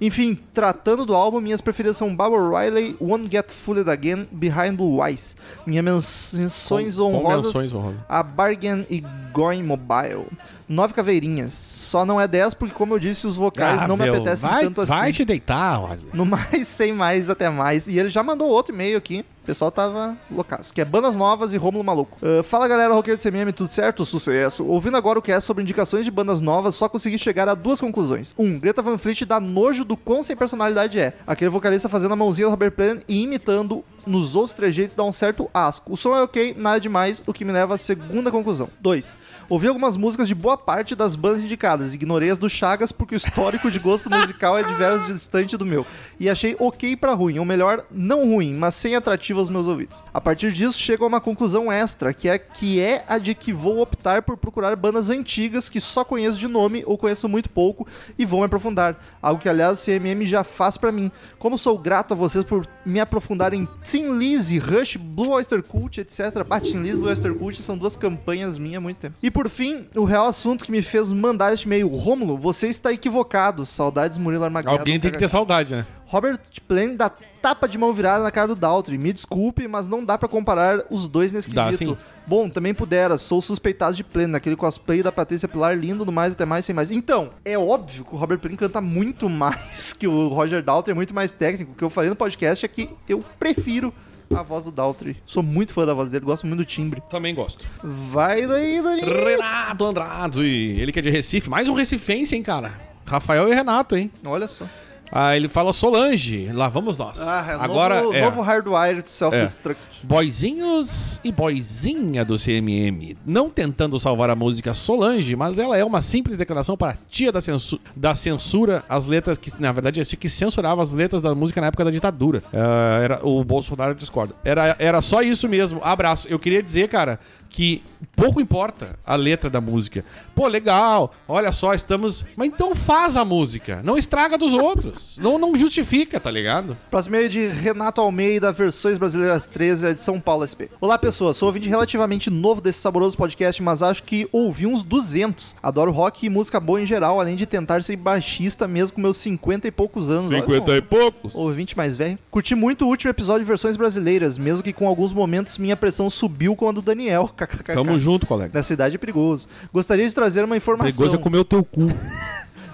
Enfim, tratando do álbum, minhas preferidas são Barbara Riley, Won't Get Fooled Again, Behind Blue Eyes. Minhas menções Com- com honrosas menções honrosas. a Bargain e Going Mobile. Nove caveirinhas. Só não é 10 porque, como eu disse, os vocais Ah, não me meu, apetecem vai, tanto assim. Vai te deitar, Wesley. No mais, sem mais, até mais. E ele já mandou outro e-mail aqui. O pessoal tava loucaço. Que é Bandas Novas e Rômulo Maluco. Ah, fala galera, roqueiro do CMM, tudo certo? Sucesso. Ouvindo agora o que é sobre indicações de bandas novas, só consegui chegar a duas conclusões. Um, Greta Van Fleet dá nojo do quão sem personalidade é. Aquele vocalista fazendo a mãozinha do Robert Plant e imitando nos outros trejeitos dá um certo asco. O som é ok, nada demais, o que me leva à segunda conclusão. 2. Ouvi algumas músicas de boa parte das bandas indicadas, ignorei as do Chagas porque o histórico de gosto musical é diverso distante do meu. E achei ok pra ruim, ou melhor, não ruim, mas sem atrativo aos meus ouvidos. A partir disso, chego a uma conclusão extra, que é que é a de que vou optar por procurar bandas antigas que só conheço de nome ou conheço muito pouco e vou me aprofundar. Algo que, aliás, o CMM já faz pra mim. Como sou grato a vocês por me aprofundar Tim Lizzy, Rush, Blue Oyster Cult, etc. Ah, Tim Lizzy Blue Oyster Cult são duas campanhas minhas há muito tempo. E por fim, o real assunto que me fez mandar este e-mail. Rômulo, você está equivocado. Saudades Murilo Armageddon. Alguém tem que ter saudade, né? Robert Plant dá tapa de mão virada na cara do Daltrey. Me desculpe, mas não dá pra comparar os dois nesse Dá, quesito. sim. Bom, também pudera. Sou suspeitado de Plant, naquele cosplay da Patrícia Pilar, lindo no mais, até mais, sem mais. Então, é óbvio que o Robert Plant canta muito mais que o Roger Daltrey, é muito mais técnico. O que eu falei no podcast é que eu prefiro a voz do Daltrey. Sou muito fã da voz dele, gosto muito do timbre. Também gosto. Vai daí, Dani. Renato Andrade. Ele que é de Recife. Mais um recifense, hein, cara? Rafael e Renato, hein? Olha só. Ah, ele fala Solange. Lá vamos nós. Ah, é Agora novo, é novo Hardwired to Self-Destruct. boizinhos e boizinha do CMM. Não tentando salvar a música Solange, mas ela é uma simples declaração para a tia da, censu- da censura, as letras que, na verdade, a tia que censurava as letras da música na época da ditadura. Ah, era o Bolsonaro discorda. Era, era só isso mesmo. Abraço. Eu queria dizer, cara, que pouco importa a letra da música. Pô, legal, olha só, estamos. Mas então faz a música. Não estraga dos outros. Não, não justifica, tá ligado? Próximo e-mail de Renato Almeida, Versões Brasileiras 13, é de São Paulo SP. Olá, pessoas. Sou ouvinte relativamente novo desse saboroso podcast, mas acho que ouvi uns 200. Adoro rock e música boa em geral, além de tentar ser baixista mesmo com meus 50 e poucos anos. Olha, 50 e poucos. Ouvinte mais velho. Curti muito o último episódio de Versões Brasileiras, mesmo que com alguns momentos minha pressão subiu quando o Daniel. Tamo junto, colega. Nessa idade é perigoso. Gostaria de trazer uma informação. Perigoso é comer o teu cu.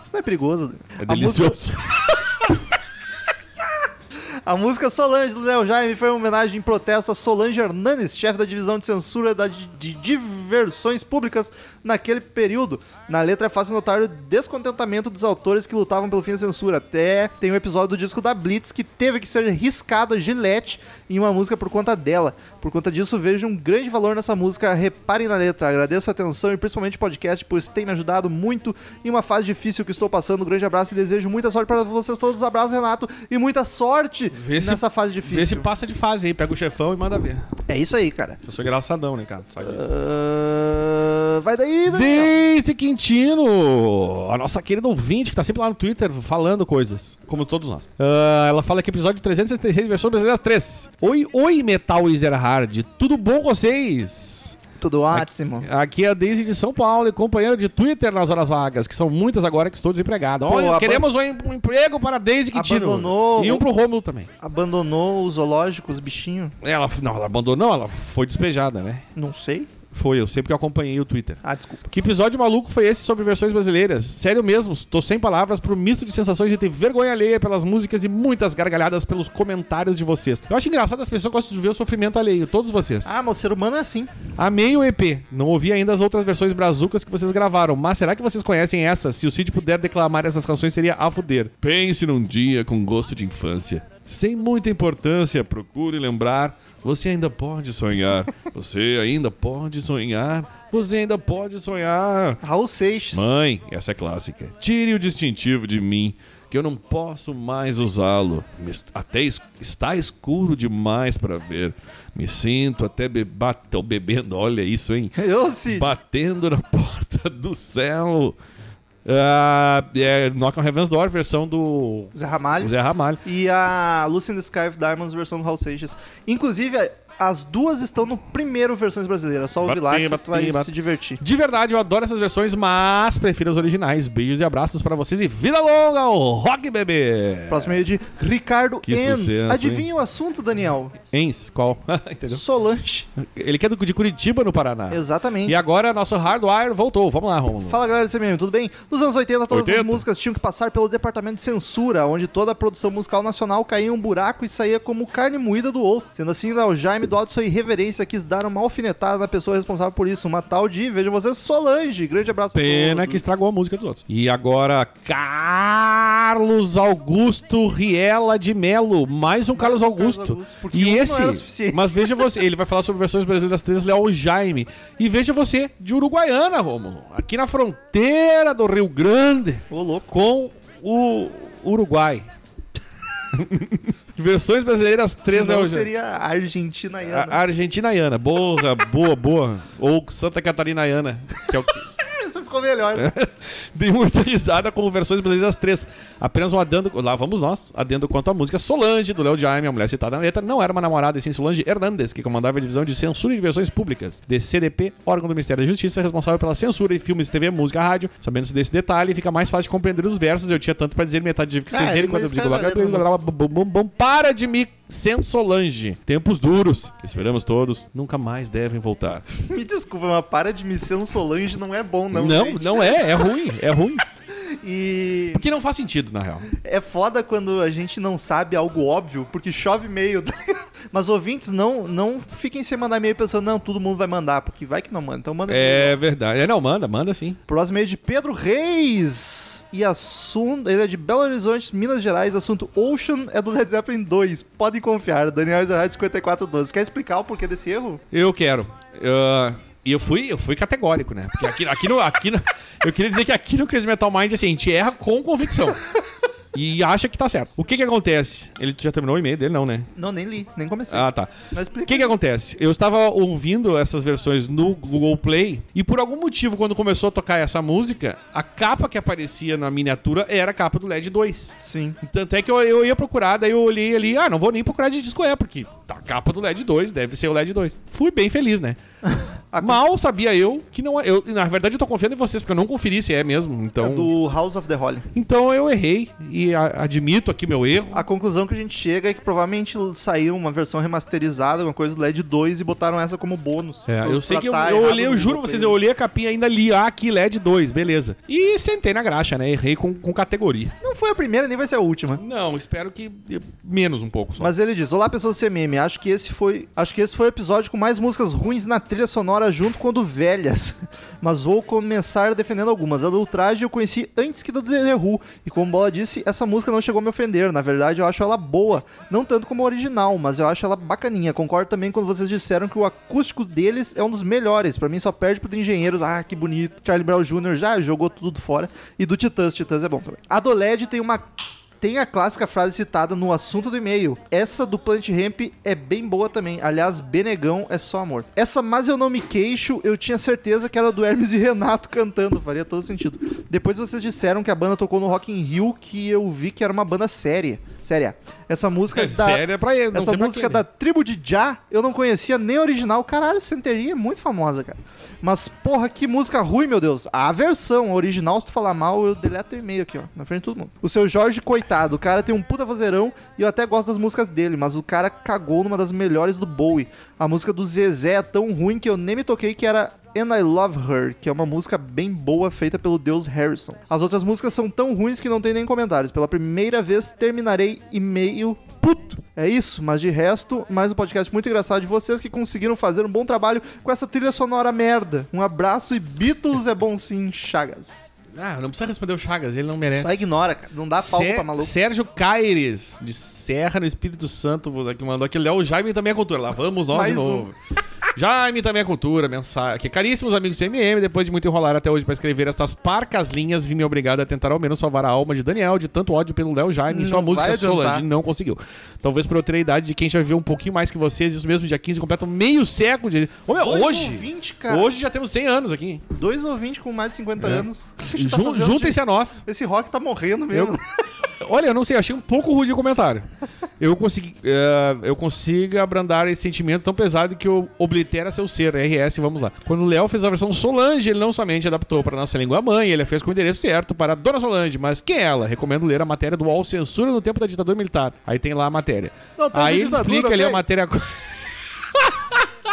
Isso não é perigoso. É delicioso. A música Solange do Léo Jaime foi uma homenagem em protesto a Solange Hernanes, chefe da divisão de censura da, de diversões públicas naquele período. Na letra é fácil notar o descontentamento dos autores que lutavam pelo fim da censura. Até tem um episódio do disco da Blitz que teve que ser riscado a Gillette em uma música por conta dela. Por conta disso, vejo um grande valor nessa música. Reparem na letra. Agradeço a atenção e principalmente o podcast, pois tem me ajudado muito em uma fase difícil que estou passando. Um grande abraço e desejo muita sorte para vocês todos. Abraço, Renato, e muita sorte se- nessa fase Vê se difícil. passa de fase aí. Pega o chefão e manda ver. É isso aí, cara. Eu sou engraçadão, né, cara? Sabe disso. Ah, vai daí, Daniel. Daisy Quintino, a nossa querida ouvinte que tá sempre lá no Twitter falando coisas, como todos nós. Ah, ela fala que episódio 366, versão brasileira 3. Oi, oi, Metal Hard, tudo bom com vocês? Tudo ótimo. Aqui é a Daisy de São Paulo e companheira de Twitter nas horas vagas, que são muitas agora que estou desempregado. Olha, aban- queremos um, em- um emprego para a Daisy Quintino. Abandonou- E um pro Rômulo também. Abandonou o zoológico, os bichinhos? Ela, não, ela abandonou, ela foi despejada, né? Não sei. Foi, eu sempre que acompanhei o Twitter. Ah, desculpa. Que episódio maluco foi esse sobre versões brasileiras? Sério mesmo, tô sem palavras pro misto de sensações de ter vergonha alheia pelas músicas e muitas gargalhadas pelos comentários de vocês. Eu acho engraçado as pessoas gostam de ver o sofrimento alheio, todos vocês. Ah, mas o ser humano é assim. Amei o EP, não ouvi ainda as outras versões brazucas que vocês gravaram, mas será que vocês conhecem essa? Se o Cid puder declamar essas canções seria a fuder. Pense num dia com gosto de infância. Sem muita importância, procure lembrar. Você ainda pode sonhar. Você ainda pode sonhar. Você ainda pode sonhar. Raul Seixas. Mãe, essa é clássica. Tire o distintivo de mim, que eu não posso mais usá-lo. Até es- está escuro demais para ver. Me sinto até be bebendo, olha isso, hein? Eu, Cid. Batendo na porta do céu. Ah, é Knock on Heaven's Door, versão do Zé Ramalho. Zé Ramalho. E a Lucy in the Sky of Diamonds, versão do Raul Seixas. Inclusive, as duas estão no primeiro Versões Brasileiras. Só ouve lá que bate, vai bate. se divertir. De verdade, eu adoro essas versões, mas prefiro as originais. Beijos e abraços para vocês e vida longa ao Rock Bebê! Próximo meio de Ricardo Que Enz. sucesso, Adivinha o assunto, Daniel? Ens, qual? Entendeu? Solange. Ele que é de Curitiba, no Paraná. Exatamente. E agora nosso Hardwire voltou. Vamos lá, Romulo. Fala galera do CMM, tudo bem? Nos anos 80, todas 80. as músicas tinham que passar pelo departamento de censura, onde toda a produção musical nacional caía em um buraco e saía como carne moída do outro. Sendo assim, o Jaime do Alto Sua Irreverência quis dar uma alfinetada na pessoa responsável por isso, uma tal de, vejam vocês, Solange. Grande abraço Pena que estragou a música dos outros. E agora, Carlos Augusto Riela de Melo. Mais um Carlos um Carlos Augusto. Augusto, porque e não esse. Mas veja você, ele vai falar sobre versões brasileiras três Léo Jaime. E veja você, de Uruguaiana, Rômulo. Aqui na fronteira do Rio Grande Ô, louco. com o Uruguai. Versões brasileiras três Senão Léo Jaime. seria a Argentina e A- Argentinaiana, boa, boa, boa. Ou Santa Catarinaiana, que é o que. Ficou melhor. Dei muita risada com versões brasileiras 3. Apenas um adendo. Lá vamos nós. Adendo quanto à música Solange, do Léo Jaime, a mulher citada na letra, não era uma namorada, e sim Solange Hernandes, que comandava a divisão de censura e versões públicas, DCDP, órgão do Ministério da Justiça, responsável pela censura em filmes, TV, música, rádio. Sabendo desse detalhe, fica mais fácil de compreender os versos. Eu tinha tanto pra dizer, metade tive que Ah, esquecer. ele Enquanto eu digo para de me sendo Solange. Tempos duros, esperamos todos, nunca mais devem voltar. Me desculpa, mas para de me um Solange não é bom, não. não, gente. não é, é ruim, é ruim. E Porque não faz sentido, na real. é foda quando a gente não sabe algo óbvio, porque chove e-mail. tá ligado? Mas ouvintes, não, não fiquem sem mandar e-mail pensando, não, todo mundo vai mandar, porque vai que não manda. Então manda e-mail. É verdade. É, não, manda, manda sim. Próximo é de Pedro Reis. E assunto. Ele é de Belo Horizonte, Minas Gerais. Assunto Ocean é do Led Zeppelin 2. Podem confiar. Daniel Ezerhard 5412. Quer explicar o porquê desse erro? Eu quero. Ah, E eu fui, eu fui categórico, né? Porque aqui, aqui, no, aqui no- Eu queria dizer que aqui no Crazy Metal Mind, assim, a gente erra com convicção. E acha que tá certo. O que que acontece? Ele já terminou o e-mail dele, não, né? Não, nem li, nem comecei. Ah, tá. Mas O explica. que que acontece? Eu estava ouvindo essas versões no Google Play e por algum motivo, quando começou a tocar essa música, a capa que aparecia na miniatura era a capa do LED 2. Sim. Tanto é que eu, eu ia procurar, daí eu olhei ali, ah, não vou nem procurar de disco é, porque tá a capa do LED 2, deve ser o LED 2. Fui bem feliz, né? Mal sabia eu que não é. Eu, na verdade, eu tô confiando em vocês, porque eu não conferi se é mesmo. Então, É do House of the Holy. então eu errei e a- admito aqui meu erro. A conclusão que a gente chega é que provavelmente saiu uma versão remasterizada, alguma coisa do LED 2 e botaram essa como bônus. É, eu sei que eu, tá eu olhei, eu juro vocês, eu olhei a capinha ainda ali, ah, aqui LED 2, beleza. E sentei na graxa, né? Errei com, com categoria. Não foi a primeira, nem vai ser a última. Não, espero que menos um pouco só. Mas ele diz: Olá, pessoas do CMM. Acho que esse foi, acho que esse foi o episódio com mais músicas ruins na trilha sonora junto com a do velhas. Mas vou começar defendendo algumas. A do Ultraje eu conheci antes que da do The Who. E como Bola disse, essa música não chegou a me ofender. Na verdade, eu acho ela boa. Não tanto como a original, mas eu acho ela bacaninha. Concordo também quando vocês disseram que o acústico deles é um dos melhores. Pra mim só perde pro de Engenheiros. Ah, que bonito. Charlie Brown Jr. já jogou tudo fora. E do Titãs. Titãs é bom também. A do LED tem uma tem a clássica frase citada no assunto do e-mail. Essa do Plant Ramp é bem boa também. Aliás, Benegão é só amor. Essa, mas eu não me queixo, eu tinha certeza que era do Hermes e Renato cantando. Faria todo sentido. Depois vocês disseram que a banda tocou no Rock in Rio, que eu vi que era uma banda séria. Séria. Essa música É, da... sério, é pra ele. não Essa música quem, da né? tribo de Já, eu não conhecia nem a original. Caralho, Centeria é muito famosa, cara. Mas, porra, que música ruim, meu Deus. A versão a original, se tu falar mal, eu deleto o e-mail aqui, ó, na frente de todo mundo. O seu Jorge, coitado, o cara tem um puta vozeirão e eu até gosto das músicas dele, mas o cara cagou numa das melhores do Bowie. A música do Zezé é tão ruim que eu nem me toquei que era And I Love Her, que é uma música bem boa feita pelo deus Harrison. As outras músicas são tão ruins que não tem nem comentários. Pela primeira vez terminarei e-mail puto. É isso, mas de resto, mais um podcast muito engraçado de vocês que conseguiram fazer um bom trabalho com essa trilha sonora merda. Um abraço e Beatles é bom sim, Chagas. Ah, não precisa responder o Chagas, ele não merece. Só ignora, cara. Não dá palco Sé- pra maluco. Sérgio Caires, de Serra, no Espírito Santo, que mandou aqui. Léo Jaime também é cultura. Lá vamos nós Mais de um. Jaime também é cultura, mensagem. Aqui, caríssimos amigos do CMM, depois de muito enrolar até hoje pra escrever essas parcas linhas, vi me obrigado a tentar ao menos salvar a alma de Daniel de tanto ódio pelo Léo Jaime e sua música. Solange não conseguiu. Talvez por eu ter a idade de quem já viveu um pouquinho mais que vocês, isso mesmo, dia 15 completa meio século de. Ô, meu, hoje. ouvintes, cara. Hoje já temos 100 anos aqui. Dois ouvintes com mais de 50 É. anos. Que tá Juntem-se de- a nós. Esse rock tá morrendo mesmo. Olha, eu não sei, achei um pouco rude o comentário. eu consegui, eh, eu consigo abrandar esse sentimento tão pesado que eu oblitera seu ser, RS, vamos lá. Quando o Léo fez a versão Solange, ele não somente adaptou para nossa língua mãe, ele fez com o endereço certo para Dona Solange, mas quem é ela? Recomendo ler a matéria do UOL Censura no tempo da ditadura militar. Aí tem lá a matéria. Não teve Aí ele ditadura, explica ali a matéria...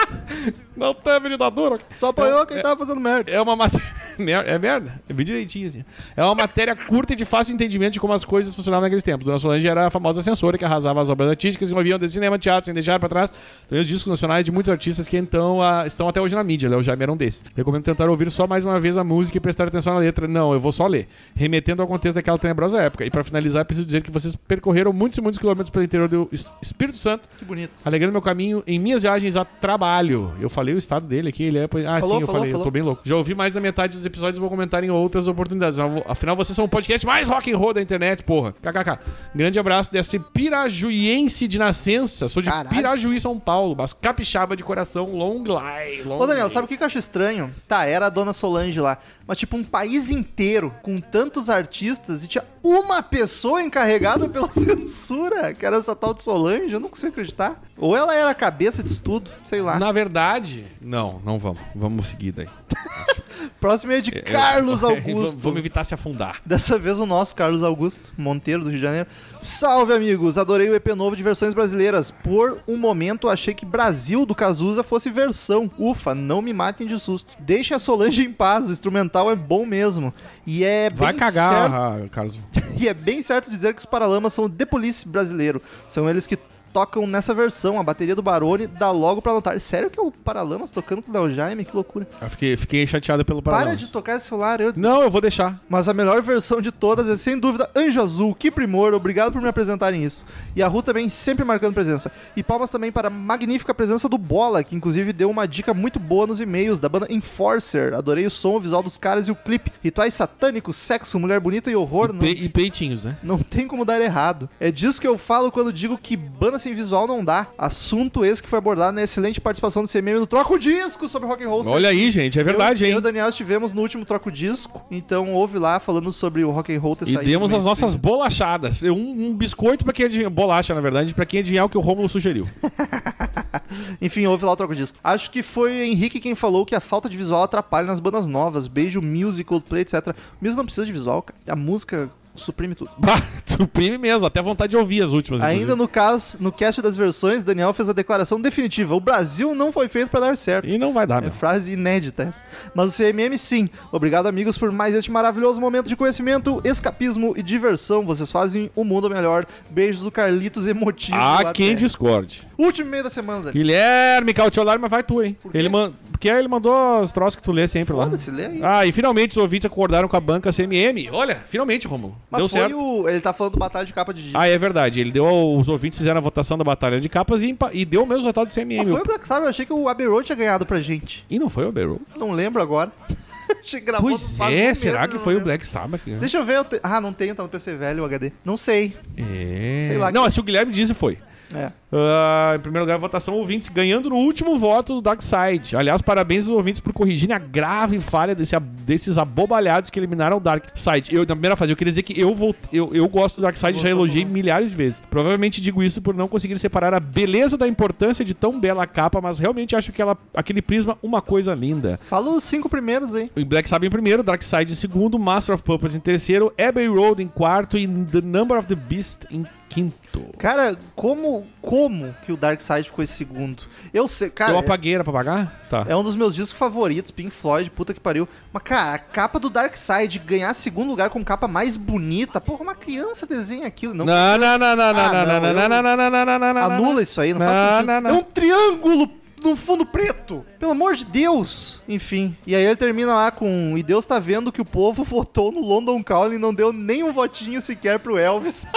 não teve ditadura. Só apoiou quem tava fazendo merda. É uma matéria. É merda? É bem direitinho, assim. É uma matéria curta e de fácil entendimento de como as coisas funcionavam naqueles tempos. Dona Solange era a famosa censora que arrasava as obras artísticas que moviam de cinema, teatro, sem deixar pra trás também os discos nacionais de muitos artistas que então ah, estão até hoje na mídia. Léo Jaime era um desses. Recomendo tentar ouvir só mais uma vez a música e prestar atenção na letra. Não, eu vou só ler. Remetendo ao contexto daquela tenebrosa época. E pra finalizar, preciso dizer que vocês percorreram muitos e muitos quilômetros pelo interior do Es- Espírito Santo Que bonito. alegrando meu caminho em minhas viagens a trabalho. Eu falei o estado dele aqui, ele é. Ah, Falou, sim, eu falou, falei, falou. eu tô bem louco. Já ouvi mais da metade dos episódios vou comentar em outras oportunidades. Afinal, vocês são o podcast mais rock and roll da internet, porra. KKK. Grande abraço desse pirajuiense de nascença. Sou de Caralho. Pirajuí, São Paulo, mas capixaba de coração, long live. Long Ô, Daniel, live. sabe o que que eu acho estranho? Tá, era a dona Solange lá. Mas, tipo, um país inteiro com tantos artistas e tinha uma pessoa encarregada pela censura, que era essa tal de Solange. Eu não consigo acreditar. Ou ela era a cabeça disso tudo, sei lá. Na verdade, não, não vamos. Vamos seguir daí. Próximo é de Carlos Vamos- Augusto. Vamos evitar se afundar. Dessa vez o nosso Carlos Augusto Monteiro do Rio de Janeiro. Salve amigos, adorei o EP novo de versões brasileiras. Por um momento achei que Brasil do Cazuza fosse versão. Ufa, não me matem de susto. Deixem a Solange em paz, o instrumental é bom mesmo. E é bem Vai cagar, certo, ah, Carlos. e é bem certo dizer que os Paralamas são o The Police brasileiro. São eles que tocam nessa versão. A bateria do Barone dá logo pra notar. Sério que é o Paralamas tocando com o Léo Jaime? Que loucura. Eu fiquei, fiquei chateado pelo Para Paralamas. de tocar esse celular, eu Não, eu vou deixar. mas a melhor versão de todas é sem dúvida Anjo Azul, que primor, obrigado por me apresentarem isso. E a Ru também sempre marcando presença. E palmas também para a magnífica presença do Bola, que inclusive deu uma dica muito boa nos e-mails da banda Enforcer. Adorei o som, o visual dos caras e o clipe. Rituais satânicos, sexo, mulher bonita e horror. E, Não, pe- e peitinhos, né? não tem como dar errado. É disso que eu falo quando digo que banda sem visual não dá. Assunto esse que foi abordado na excelente participação do CMM no Troco Disco sobre rock and roll. Olha aí, gente, é verdade, eu, hein? Eu e o Daniel estivemos no último Troco Disco, então ouve lá falando sobre o rock and roll ter E saído demos do as nossas bolachadas. Um, um biscoito pra quem adivinhar. Bolacha, na verdade, pra quem adivinhar o que o Rômulo sugeriu. Enfim, ouve lá o Troco Disco. Acho que foi o Henrique quem falou que a falta de visual atrapalha nas bandas novas. Beijo, music, Coldplay, etc. O music não precisa de visual, cara. A música suprime tudo. Bah, suprime mesmo, até vontade de ouvir as últimas. Ainda inclusive. no caso, no cast das versões, Daniel fez a declaração definitiva. O Brasil não foi feito pra dar certo. E não vai dar, É frase inédita essa. Mas o CMM sim. Obrigado, amigos, por mais este maravilhoso momento de conhecimento, escapismo e diversão. Vocês fazem o mundo melhor. Beijos do Carlitos emotivo. Há até. quem discorde. Último e-mail da semana, Daniel. Guilherme Cautiolar, mas vai tu, hein? Por quê? Ele man... Porque ele mandou os troços que tu lê sempre lá. Foda-se, lê aí. Ah, e finalmente os ouvintes acordaram com a banca CMM. Olha, finalmente, Romulo. Mas Deu foi certo. o... Ele tá falando do batalha de capa de disco. Ah, é verdade. Ele deu. Os ouvintes fizeram a votação da Batalha de Capas e, e deu o mesmo resultado do CMM. Mas foi o Black Sabbath, eu achei que o Abbey Road tinha ganhado pra gente. E não foi o Barrow. Não lembro agora. achei que gravou Pois é, será que não foi o lembro. Black Sabbath? né? Deixa eu ver. eu te- Ah, não tenho, tá no PC velho o HD. Não sei. É. Sei lá Não, que- se o Guilherme disse, foi. É. Ah, em primeiro lugar, votação ouvintes ganhando no último voto do Dark Side. Aliás, parabéns aos ouvintes por corrigirem a grave falha desse, desses abobalhados que eliminaram o Dark Side. Eu, na primeira fase, eu queria dizer que eu, vou, eu, eu gosto do Dark Side, já elogiei milhares de vezes. Provavelmente digo isso por não conseguir separar a beleza da importância de tão bela capa, mas realmente acho que ela, aquele prisma, uma coisa linda. Fala os cinco primeiros aí. O Black Sabbath em primeiro, Dark Side em segundo, Master of Puppets em terceiro, Abbey Road em quarto e The Number of the Beast em quinto. Cara, como, como que o Dark Side ficou em segundo? Eu sei, cara. eu é- apaguei, era pra pagar? Tá. É um dos meus discos favoritos, Pink Floyd, puta que pariu. Mas, cara, a capa do Dark Side ganhar segundo lugar com capa mais bonita. Porra, uma criança desenha aquilo. Não, Não, não, não, não, Ah, não, não, não, não, eu- não, não, não, não, não, não, não, não. anula isso aí, não, Não, faz sentido. não, não. É um triângulo no fundo preto. Pelo amor de Deus. Enfim. E aí ele termina lá com: E Deus tá vendo que o povo votou no London Calling e não deu nem um votinho sequer pro Elvis.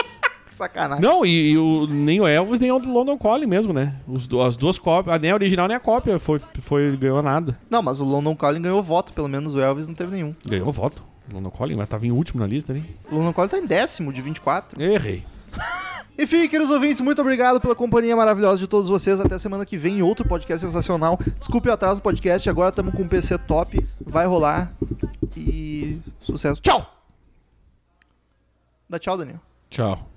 Sacanagem. Não, e, e o, nem o Elvis, nem o London Calling mesmo, né? Os, as duas cópias, nem a original nem a cópia foi, foi, ganhou nada. Não, mas o London Calling ganhou voto, pelo menos o Elvis não teve nenhum. Ganhou voto. London Calling, mas tava em último na lista, né? O London Calling tá em décimo de 24. Errei. Enfim, queridos ouvintes, muito obrigado pela companhia maravilhosa de todos vocês. Até semana que vem em outro podcast sensacional. Desculpe o atraso do podcast, agora estamos com um PC top. Vai rolar. E sucesso. Tchau! Dá tchau, Daniel. Tchau.